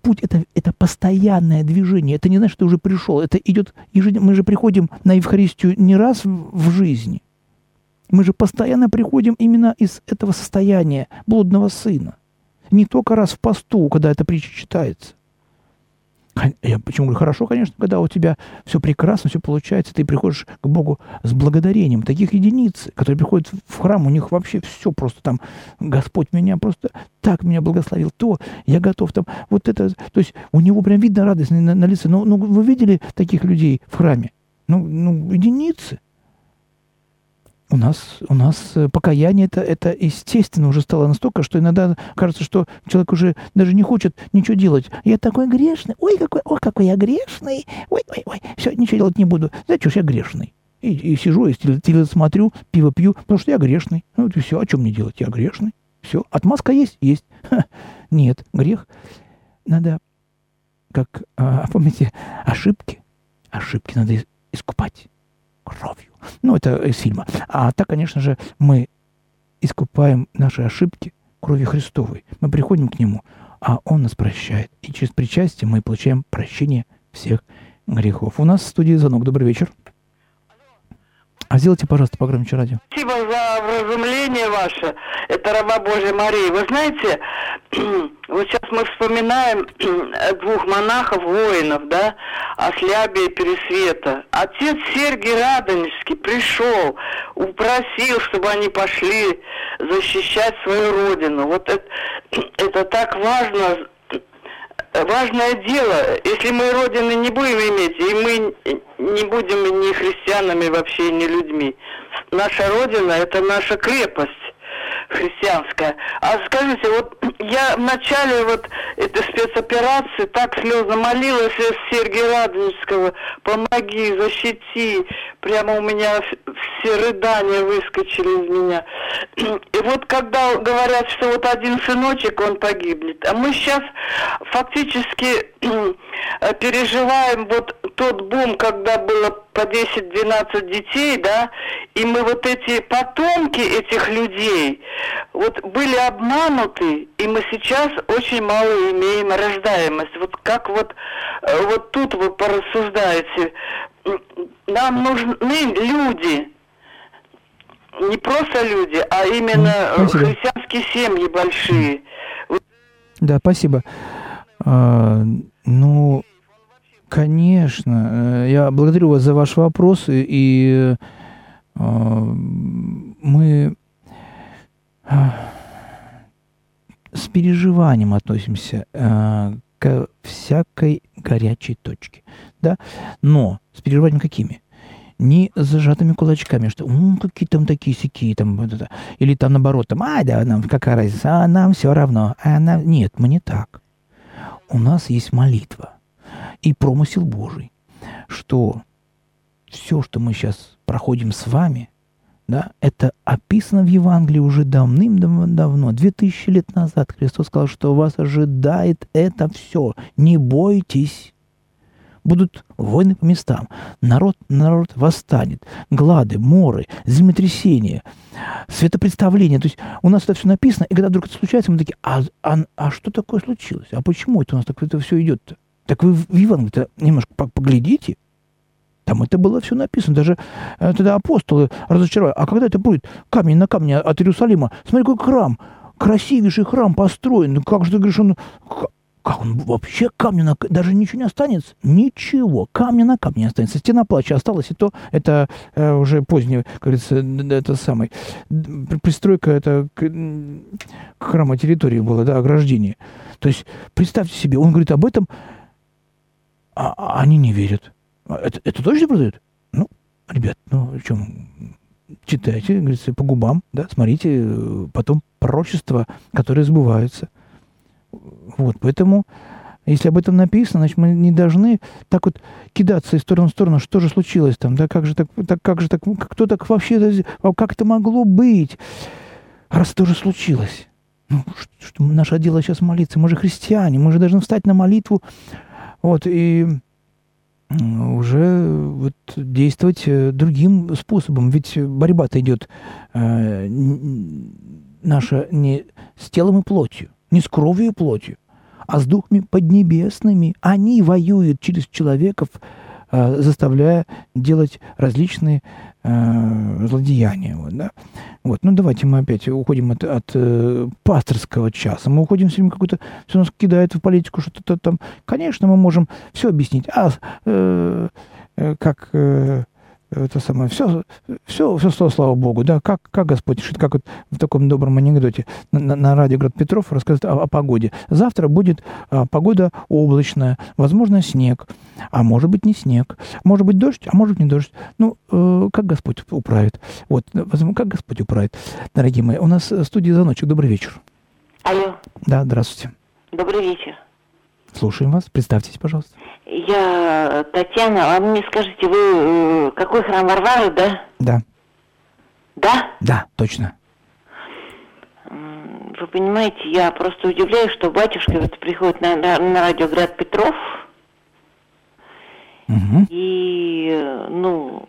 Путь это, это постоянное движение. Это не значит, что ты уже пришел. Это идет ежедневно. Мы же приходим на Евхаристию не раз в жизни. Мы же постоянно приходим именно из этого состояния блудного сына. Не только раз в посту, когда эта притча читается. Я почему говорю, хорошо, конечно, когда у тебя все прекрасно, все получается, ты приходишь к Богу с благодарением. Таких единиц, которые приходят в храм, у них вообще все просто там, Господь меня просто так меня благословил, то я готов там, вот это, то есть у него прям видно радость на, на лице. Ну, ну, вы видели таких людей в храме? Ну, ну единицы. У нас, у нас э, покаяние это, это естественно уже стало настолько, что иногда кажется, что человек уже даже не хочет ничего делать. Я такой грешный, ой, какой, ой, какой я грешный, ой, ой, ой, все, ничего делать не буду. Знаете, что я грешный. И, и сижу, и телевизор смотрю, пиво пью, потому что я грешный. Ну, вот и все, о чем мне делать? Я грешный. Все, отмазка есть? Есть. Ха, нет, грех. Надо, как, а, помните, ошибки. Ошибки надо искупать кровью. Ну, это из фильма. А так, конечно же, мы искупаем наши ошибки крови Христовой. Мы приходим к Нему, а Он нас прощает. И через причастие мы получаем прощение всех грехов. У нас в студии звонок. Добрый вечер. А сделайте, пожалуйста, погромче радио. Спасибо за вразумление ваше. Это раба Божья Мария. Вы знаете, вот сейчас мы вспоминаем двух монахов, воинов, да, Ослябия и Пересвета. Отец Сергий Радонежский пришел, упросил, чтобы они пошли защищать свою родину. Вот это, это так важно важное дело, если мы Родины не будем иметь, и мы не будем ни христианами вообще, ни людьми. Наша Родина – это наша крепость христианская. А скажите, вот я в начале вот этой спецоперации так слезно молилась Сергея Радонежского, помоги, защити. Прямо у меня все рыдания выскочили из меня. И вот когда говорят, что вот один сыночек, он погибнет, а мы сейчас фактически переживаем вот тот бум, когда было по 10-12 детей, да, и мы вот эти потомки этих людей, вот были обмануты, и мы сейчас очень мало имеем рождаемость. Вот как вот, э, вот тут вы порассуждаете, нам нужны люди, не просто люди, а именно спасибо. христианские семьи большие. Да, спасибо. А, ну, конечно. Э, я благодарю вас за ваш вопрос. И а, мы а, с переживанием относимся а, к всякой горячей точке. Да? Но с переживанием какими? не с зажатыми кулачками, что какие там такие сики, там, вот это. или там наоборот, там, а, да, нам какая разница, а нам все равно. А нам... Нет, мы не так. У нас есть молитва и промысел Божий, что все, что мы сейчас проходим с вами, да, это описано в Евангелии уже давным-давно, две тысячи лет назад. Христос сказал, что вас ожидает это все. Не бойтесь будут войны по местам. Народ, народ восстанет. Глады, моры, землетрясения, светопредставления. То есть у нас это все написано, и когда вдруг это случается, мы такие, а, а, а что такое случилось? А почему это у нас так это все идет-то? Так вы в Евангелии немножко поглядите, там это было все написано. Даже э, тогда апостолы разочаровали. А когда это будет камень на камне от Иерусалима? Смотри, какой храм. Красивейший храм построен. Ну как же ты говоришь, он как он вообще камня на... Даже ничего не останется? Ничего. Камня на камне не останется. Стена плача осталась, и то это э, уже позднее, как говорится, это самый... Пристройка это к, к храма территории была, да, ограждение. То есть, представьте себе, он говорит об этом, а, а они не верят. А это, это точно продают? Ну, ребят, ну, о чем? Читайте, говорится, по губам, да, смотрите, э, потом пророчества, которые сбываются – вот, поэтому, если об этом написано, значит, мы не должны так вот кидаться из стороны в сторону, что же случилось там, да, как же так, так как же так, кто так вообще, как это могло быть, раз это уже случилось. Ну, что, что наше дело сейчас молиться, мы же христиане, мы же должны встать на молитву, вот, и уже вот действовать э, другим способом. Ведь борьба-то идет э, наша не с телом и плотью, не с кровью и плотью, а с духами поднебесными. Они воюют через человеков, э, заставляя делать различные э, злодеяния. Вот, да? вот, ну давайте мы опять уходим от, от э, пасторского часа. Мы уходим все время какой-то, все нас кидает в политику, что-то там. Конечно, мы можем все объяснить. А э, э, как э, это самое, все, все, все, слава Богу, да, как, как Господь решит, как вот в таком добром анекдоте на, на радио Град Петров рассказывает о, о погоде. Завтра будет а, погода облачная, возможно, снег, а может быть не снег, может быть дождь, а может быть не дождь. Ну, э, как Господь управит? Вот, как Господь управит, дорогие мои. У нас в студии звоночек. Добрый вечер. Алло. Да, здравствуйте. Добрый вечер. Слушаем вас. Представьтесь, пожалуйста. Я Татьяна. А мне скажите, вы э, какой храм Варвары, да? Да. Да? Да, точно. Вы понимаете, я просто удивляюсь, что батюшка вот приходит на, на, на радио Град Петров. Угу. И, э, ну,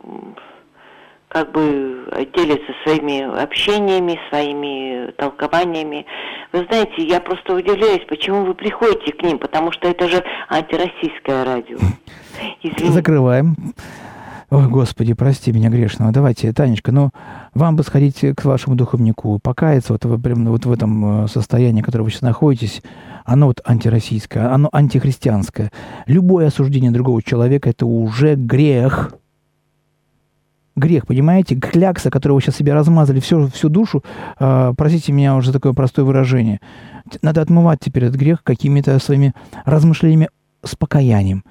как бы делится своими общениями, своими толкованиями. Вы знаете, я просто удивляюсь, почему вы приходите к ним, потому что это же антироссийское радио. Извините. Закрываем. Ой, Господи, прости меня грешного. Давайте, Танечка, ну, вам бы сходить к вашему духовнику, покаяться вот, в, прям, вот в этом э, состоянии, в котором вы сейчас находитесь. Оно вот антироссийское, оно антихристианское. Любое осуждение другого человека – это уже грех грех, понимаете? Клякса, которую вы сейчас себе размазали всю, всю душу, э, простите меня уже такое простое выражение. Надо отмывать теперь этот грех какими-то своими размышлениями с покаянием.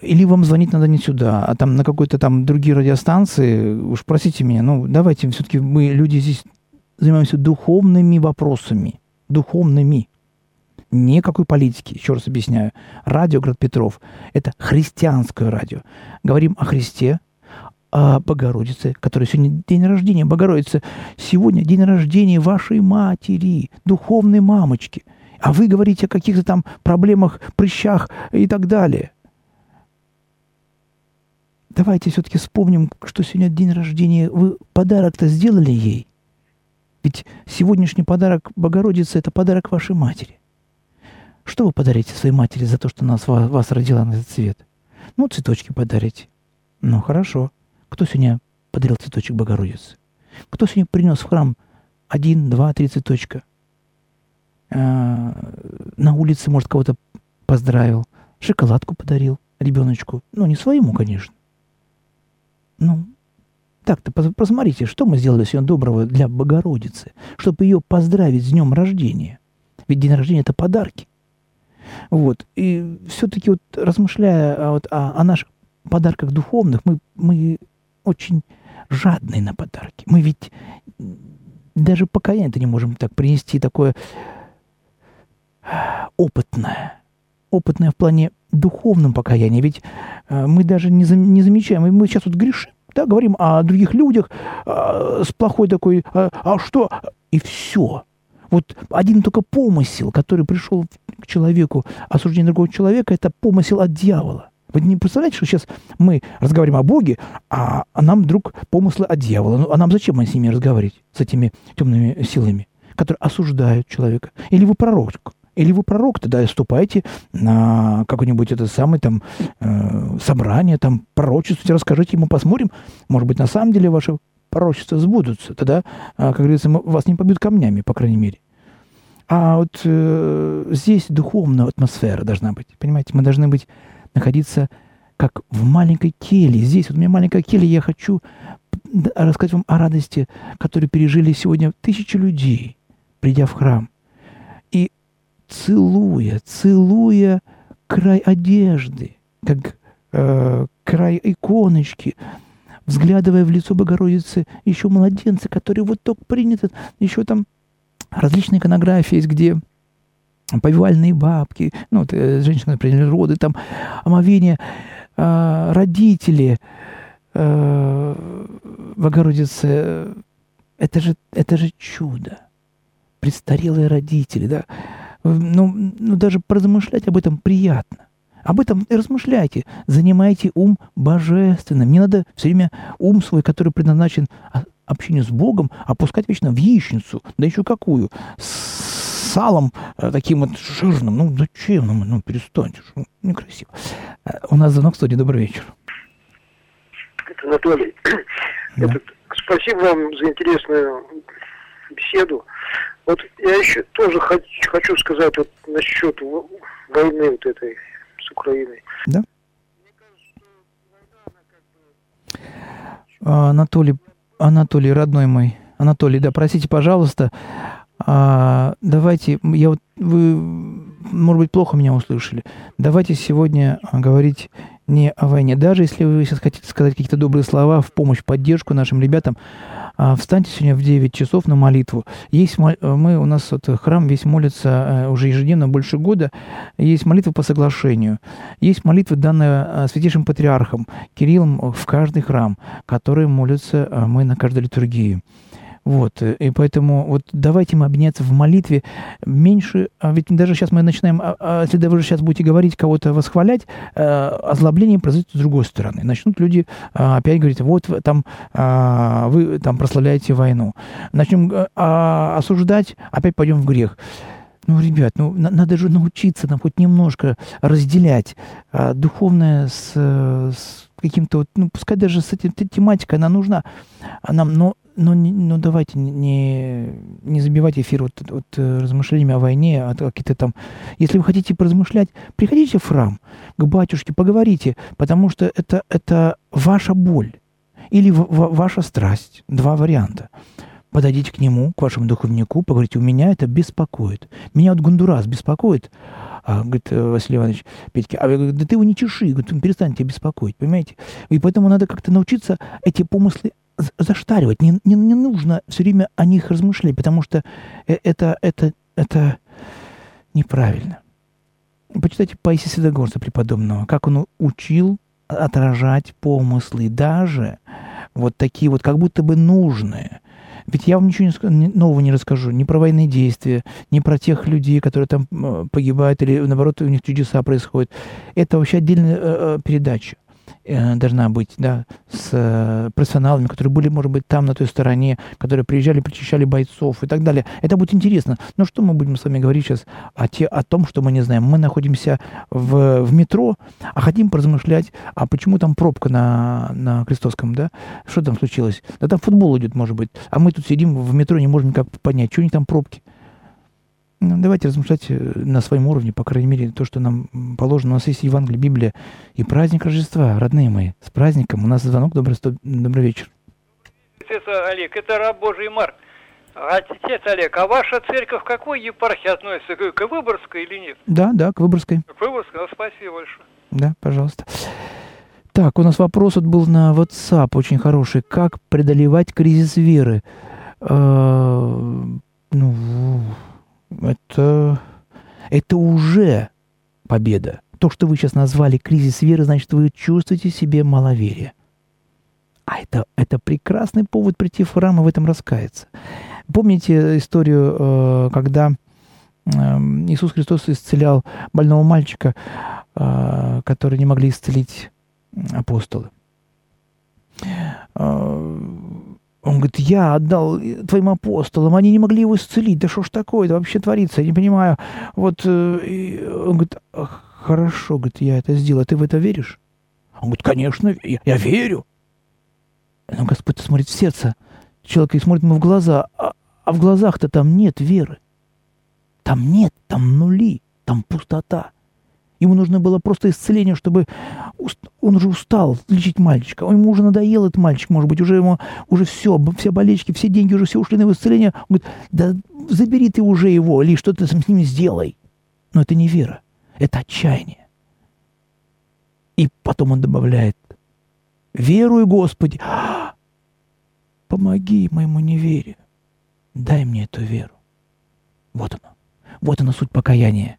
Или вам звонить надо не сюда, а там на какой-то там другие радиостанции. Уж простите меня, ну давайте все-таки мы люди здесь занимаемся духовными вопросами. Духовными. Никакой политики, еще раз объясняю. Радио Град Петров – это христианское радио. Говорим о Христе, о Богородице, которая сегодня день рождения Богородицы. Сегодня день рождения вашей матери, духовной мамочки. А вы говорите о каких-то там проблемах, прыщах и так далее. Давайте все-таки вспомним, что сегодня день рождения. Вы подарок-то сделали ей? Ведь сегодняшний подарок Богородицы – это подарок вашей матери. Что вы подарите своей матери за то, что нас, вас родила на этот свет? Ну, цветочки подарите. Ну, хорошо. Кто сегодня подарил цветочек Богородице? Кто сегодня принес в храм один, два, три цветочка? А, на улице, может, кого-то поздравил, шоколадку подарил ребеночку. Ну, не своему, конечно. Ну, так-то посмотрите, что мы сделали сегодня доброго для Богородицы, чтобы ее поздравить с днем рождения. Ведь день рождения – это подарки. Вот. И все-таки вот размышляя вот о, о наших подарках духовных, мы, мы очень жадные на подарки. Мы ведь даже покаяние-то не можем так принести такое опытное. Опытное в плане духовном покаяния. Ведь э, мы даже не, зам, не замечаем. Мы сейчас вот грешим, да, говорим о других людях э, с плохой такой, э, а что? И все. Вот один только помысел, который пришел к человеку, осуждение другого человека, это помысел от дьявола. Вы не представляете, что сейчас мы разговариваем о Боге, а, нам вдруг помыслы от дьявола. Ну, а нам зачем с ними разговаривать, с этими темными силами, которые осуждают человека? Или вы пророк? Или вы пророк, тогда ступайте на какое-нибудь это самое там э, собрание, там пророчествуйте, расскажите ему, посмотрим. Может быть, на самом деле ваши пророчества сбудутся. Тогда, э, как говорится, вас не побьют камнями, по крайней мере. А вот э, здесь духовная атмосфера должна быть. Понимаете, мы должны быть находиться как в маленькой келье. Здесь вот у меня маленькая келья, я хочу рассказать вам о радости, которую пережили сегодня тысячи людей, придя в храм. И целуя, целуя край одежды, как э, край иконочки, взглядывая в лицо Богородицы еще младенца, который вот только принят, еще там различные иконографии есть, где повивальные бабки, ну, вот, э, женщины приняли роды, там, омовение, э, родители, э, Богородицы, это же, это же чудо. Престарелые родители, да. Ну, ну, даже поразмышлять об этом приятно. Об этом и размышляйте. Занимайте ум божественным. Не надо все время ум свой, который предназначен общению с Богом, опускать вечно в яичницу. Да еще какую? С салом э, таким вот жирным. Ну, зачем? Ну, ну перестаньте. Ну, некрасиво. Э, у нас звонок в студии. Добрый вечер. Это Анатолий. Да. Это, спасибо вам за интересную беседу. Вот я еще тоже хочу, хочу сказать вот насчет войны вот этой с Украиной. Да. Анатолий, Анатолий, родной мой, Анатолий, да, простите, пожалуйста, а, давайте, я вот, вы, может быть, плохо меня услышали. Давайте сегодня говорить не о войне. Даже если вы сейчас хотите сказать какие-то добрые слова в помощь, поддержку нашим ребятам, а, встаньте сегодня в 9 часов на молитву. Есть мы, у нас вот храм весь молится э, уже ежедневно больше года. Есть молитва по соглашению. Есть молитва, данная э, святейшим патриархом Кириллом в каждый храм, которые молятся э, мы на каждой литургии. Вот, э, и поэтому вот давайте мы объединяться в молитве меньше, а ведь даже сейчас мы начинаем, а, а, если вы сейчас будете говорить, кого-то восхвалять, э, озлобление произойдет с другой стороны. Начнут люди опять говорить, вот там вы там прославляете войну. Начнем э, осуждать, опять пойдем в грех. Ну, ребят, ну надо же научиться нам хоть немножко разделять духовное с, с каким-то, вот, ну, пускай даже с этим тематикой она нужна нам, но но, но давайте не, не забивать эфир вот, вот э, размышлениями о войне, о какие-то там... Если вы хотите поразмышлять, приходите в храм к батюшке, поговорите, потому что это, это ваша боль или в, в, ваша страсть. Два варианта. Подойдите к нему, к вашему духовнику, поговорите, у меня это беспокоит. Меня вот Гондурас беспокоит, а, говорит э, Василий Иванович Петьки, а да ты его не чеши, говорит, перестань тебя беспокоить, понимаете? И поэтому надо как-то научиться эти помыслы заштаривать, не, не, не нужно все время о них размышлять, потому что э, это, это, это неправильно. Почитайте Паисия Святогорца преподобного, как он учил отражать помыслы, даже вот такие вот, как будто бы нужные. Ведь я вам ничего не, нового не расскажу, ни про военные действия, ни про тех людей, которые там погибают, или наоборот у них чудеса происходят. Это вообще отдельная э, э передача. Э, должна быть, да, с э, профессионалами, которые были, может быть, там, на той стороне, которые приезжали, причащали бойцов и так далее. Это будет интересно. Но что мы будем с вами говорить сейчас о, те, о том, что мы не знаем? Мы находимся в, в метро, а хотим поразмышлять, а почему там пробка на, на Крестовском, да? Что там случилось? Да там футбол идет, может быть. А мы тут сидим в метро, не можем никак понять, что у них там пробки. Ну, давайте размышлять э, на своем уровне, по крайней мере, то, что нам положено. У нас есть Евангелие, Библия и праздник Рождества, родные мои. С праздником. У нас звонок. Добрый, добрый вечер. Отец Олег, это раб Божий Марк. Отец Олег, а ваша церковь к какой епархии относится? К Выборгской или нет? Да, да, к Выборгской. К Выборгской, ну, спасибо большое. Да, пожалуйста. Так, у нас вопрос вот был на WhatsApp очень хороший. Как преодолевать кризис веры? Э, ну, это, это уже победа. То, что вы сейчас назвали кризис веры, значит, вы чувствуете себе маловерие. А это, это прекрасный повод прийти в храм и в этом раскаяться. Помните историю, э, когда эм, Иисус Христос исцелял больного мальчика, э, который не могли исцелить апостолы? Э, он говорит, я отдал твоим апостолам, они не могли его исцелить. Да что ж такое, это вообще творится, я не понимаю. Вот э, он говорит, хорошо, говорит, я это сделал, а ты в это веришь? Он говорит, конечно, я, я верю. Но Господь смотрит в сердце человека и смотрит ему в глаза, а, а в глазах-то там нет веры. Там нет, там нули, там пустота. Ему нужно было просто исцеление, чтобы... Он уже устал лечить мальчика. Ему уже надоел этот мальчик, может быть, уже ему... Уже все, все болечки, все деньги уже все ушли на его исцеление. Он говорит, да забери ты уже его, или что-то с ним сделай. Но это не вера, это отчаяние. И потом он добавляет, верую, Господи, помоги моему неверию. Дай мне эту веру. Вот оно. Вот она суть покаяния.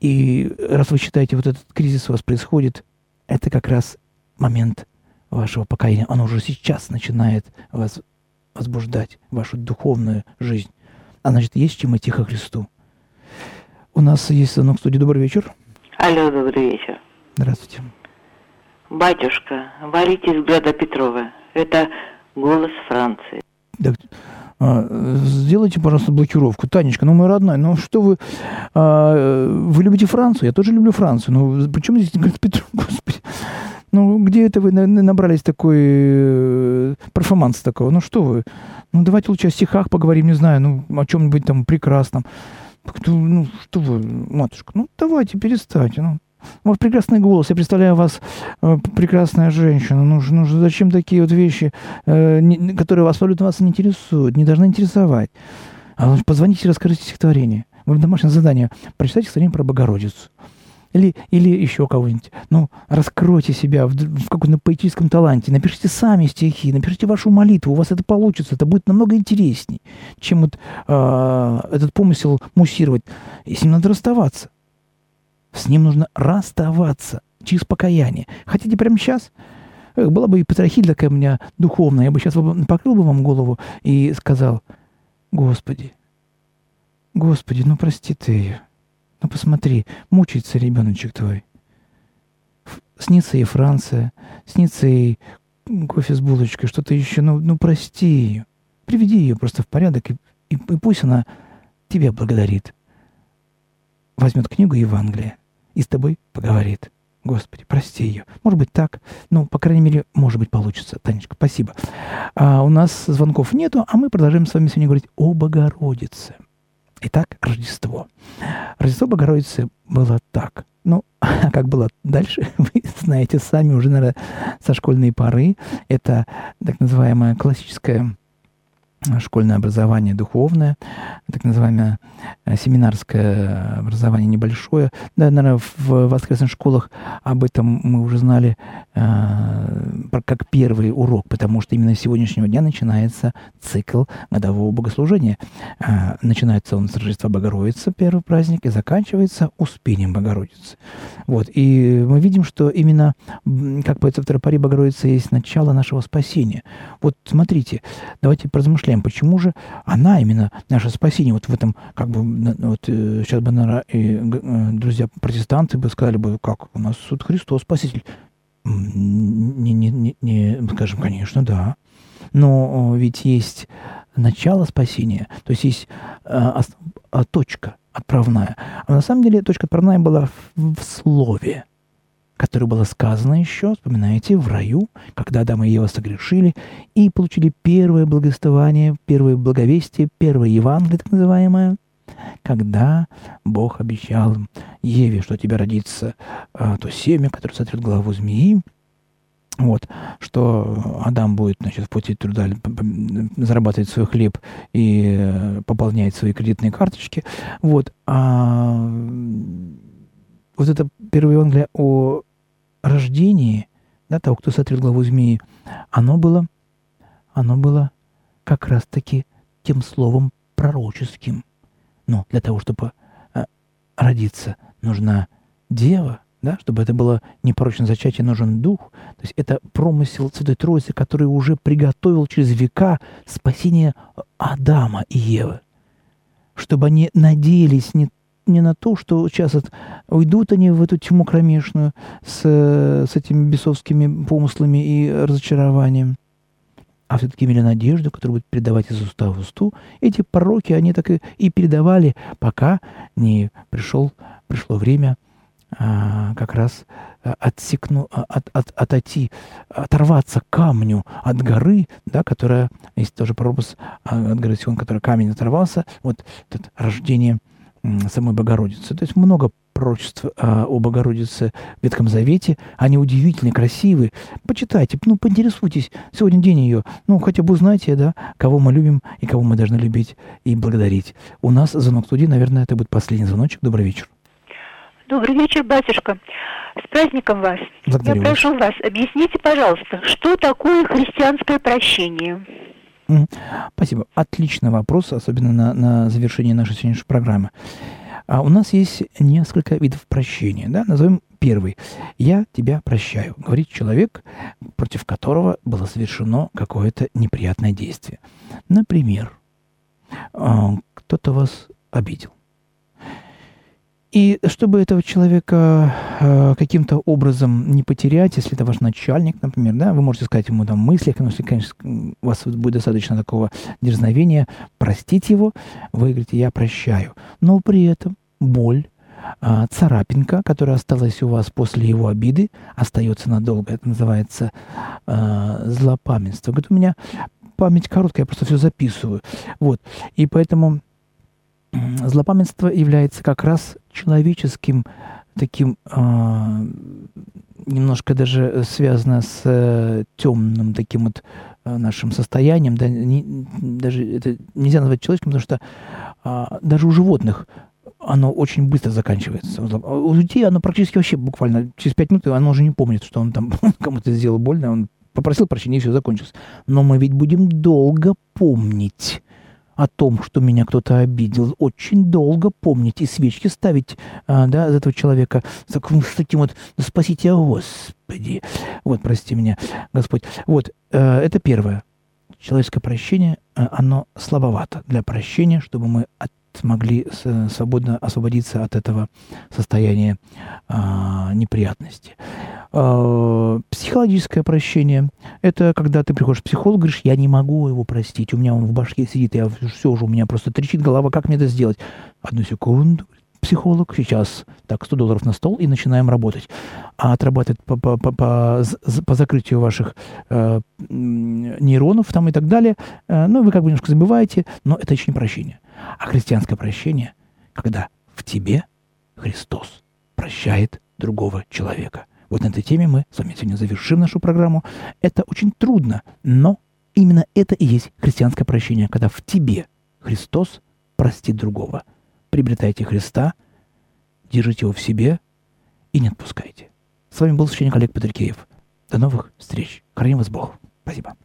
И раз вы считаете, вот этот кризис у вас происходит, это как раз момент вашего покаяния. Он уже сейчас начинает вас возбуждать, вашу духовную жизнь. А значит, есть чем идти ко Христу. У нас есть звонок в студии. Добрый вечер. Алло, добрый вечер. Здравствуйте. Батюшка, валите из града Петрова. Это голос Франции. Так, а, сделайте, пожалуйста, блокировку. Танечка, ну, мой родной, ну что вы... А, вы любите Францию? Я тоже люблю Францию. Ну, почему здесь господи? Ну, где это вы набрались такой э, перформанс такого? Ну, что вы? Ну, давайте лучше о стихах поговорим, не знаю, ну, о чем-нибудь там прекрасном. Ну, что вы, матушка, ну, давайте, перестаньте, ну. Вас прекрасный голос. Я представляю вас, э, прекрасная женщина. Ну, ну зачем такие вот вещи, э, не, которые абсолютно вас не интересуют, не должны интересовать? А позвоните и расскажите стихотворение. Вы в домашнее задание прочитайте стихотворение про Богородицу. Или, или еще кого-нибудь. Ну, раскройте себя в, в каком-то поэтическом таланте. Напишите сами стихи, напишите вашу молитву. У вас это получится. Это будет намного интересней, чем вот э, этот помысел муссировать. И с ним надо расставаться. С ним нужно расставаться через покаяние. Хотите прямо сейчас? Была бы и патрахиль такая у меня духовная. Я бы сейчас покрыл бы вам голову и сказал, Господи, Господи, ну прости ты ее. Ну посмотри, мучается ребеночек твой. Снится ей Франция, снится ей кофе с булочкой, что-то еще. Ну, ну прости ее. Приведи ее просто в порядок, и, и, и пусть она тебя благодарит. Возьмет книгу Евангелия и с тобой поговорит. Господи, прости ее. Может быть так. Ну, по крайней мере, может быть, получится. Танечка, спасибо. А, у нас звонков нету, а мы продолжаем с вами сегодня говорить о Богородице. Итак, Рождество. Рождество Богородицы было так. Ну, а как было дальше, вы знаете сами уже, наверное, со школьной поры. Это так называемое классическое школьное образование духовное, так называемое э, семинарское образование небольшое. Да, наверное, в воскресных школах об этом мы уже знали э, как первый урок, потому что именно с сегодняшнего дня начинается цикл годового богослужения. Э, начинается он с Рождества Богородицы, первый праздник, и заканчивается Успением Богородицы. Вот. И мы видим, что именно, как поется в Тропаре Богородицы, есть начало нашего спасения. Вот смотрите, давайте поразмышляем размышляем, почему же она именно наше спасение. Вот в этом, как бы, вот сейчас э, бы, наверное, и, э, друзья протестанты бы сказали бы, как у нас суд Христос Спаситель. Не, не, не, не, скажем, конечно, да. Но ведь есть начало спасения, то есть есть а, а, точка отправная. А на самом деле точка отправная была в, в слове, которое было сказано еще, вспоминаете, в раю, когда Адам и Ева согрешили и получили первое благословение, первое благовестие, первое Евангелие, так называемое, когда Бог обещал Еве, что у тебя родится а, то семя, которое сотрет голову змеи, вот, что Адам будет, значит, в пути труда зарабатывать свой хлеб и э, пополнять свои кредитные карточки. Вот. А вот это первое Евангелие о рождении, да, того, кто сотрет главу змеи, оно было, оно было как раз-таки тем словом пророческим. Но для того, чтобы э, родиться, нужна дева – да, чтобы это было непорочное зачатие, нужен дух. То есть это промысел Святой Троицы, который уже приготовил через века спасение Адама и Евы. Чтобы они надеялись не, не на то, что сейчас от, уйдут они в эту тьму кромешную с, с этими бесовскими помыслами и разочарованием, а все-таки имели надежду, которую будет передавать из уста в усту. Эти пророки, они так и, и передавали, пока не пришел, пришло время – а, как раз э, отсекну, а, от, от, отойти, оторваться камню от горы, да, которая, есть тоже прообраз а, от горы Сион, которая камень оторвался, вот это рождение самой Богородицы. То есть много пророчеств а, о Богородице в Ветхом Завете. Они удивительные, красивые. Почитайте, ну, поинтересуйтесь. Сегодня день ее. Ну, хотя бы узнайте, да, кого мы любим и кого мы должны любить и благодарить. У нас звонок студии, наверное, это будет последний звоночек. Добрый вечер. Добрый вечер, батюшка. С праздником вас. Благодарю Я прошу вас, объясните, пожалуйста, что такое христианское прощение? Спасибо. Отличный вопрос, особенно на, на завершение нашей сегодняшней программы. А у нас есть несколько видов прощения. Да? Назовем первый. «Я тебя прощаю», говорит человек, против которого было совершено какое-то неприятное действие. Например, а, кто-то вас обидел. И чтобы этого человека э, каким-то образом не потерять, если это ваш начальник, например, да, вы можете сказать ему там мысли, если, конечно, у вас будет достаточно такого дерзновения, простить его, вы говорите, я прощаю. Но при этом боль, э, царапинка, которая осталась у вас после его обиды, остается надолго. Это называется э, злопамятство. Говорит, у меня память короткая, я просто все записываю. Вот. И поэтому злопамятство является как раз человеческим таким э, немножко даже связано с э, темным таким вот э, нашим состоянием, да, не, даже это нельзя назвать человеческим, потому что э, даже у животных оно очень быстро заканчивается. У людей оно практически вообще буквально через пять минут оно уже не помнит, что он там кому-то сделал больно, он попросил прощения, и все закончилось. Но мы ведь будем долго помнить о том, что меня кто-то обидел, очень долго помнить и свечки ставить а, да, за этого человека с, таким, с таким вот «Ну, «Спасите, Господи!» Вот, прости меня, Господь. Вот, э, это первое. Человеческое прощение, э, оно слабовато для прощения, чтобы мы от смогли свободно освободиться от этого состояния а, неприятности. А, психологическое прощение – это когда ты приходишь к психологу, говоришь, я не могу его простить, у меня он в башке сидит, я все уже, у меня просто трещит голова, как мне это сделать? Одну секунду, психолог, сейчас так, 100 долларов на стол и начинаем работать. А отрабатывать по, по, по, по, по закрытию ваших э, нейронов там и так далее, э, ну, вы как бы немножко забываете, но это еще не прощение. А христианское прощение, когда в тебе Христос прощает другого человека. Вот на этой теме мы с вами сегодня завершим нашу программу. Это очень трудно, но именно это и есть христианское прощение, когда в тебе Христос простит другого. Приобретайте Христа, держите его в себе и не отпускайте. С вами был священник Олег Патрикеев. До новых встреч. Храни вас Бог. Спасибо.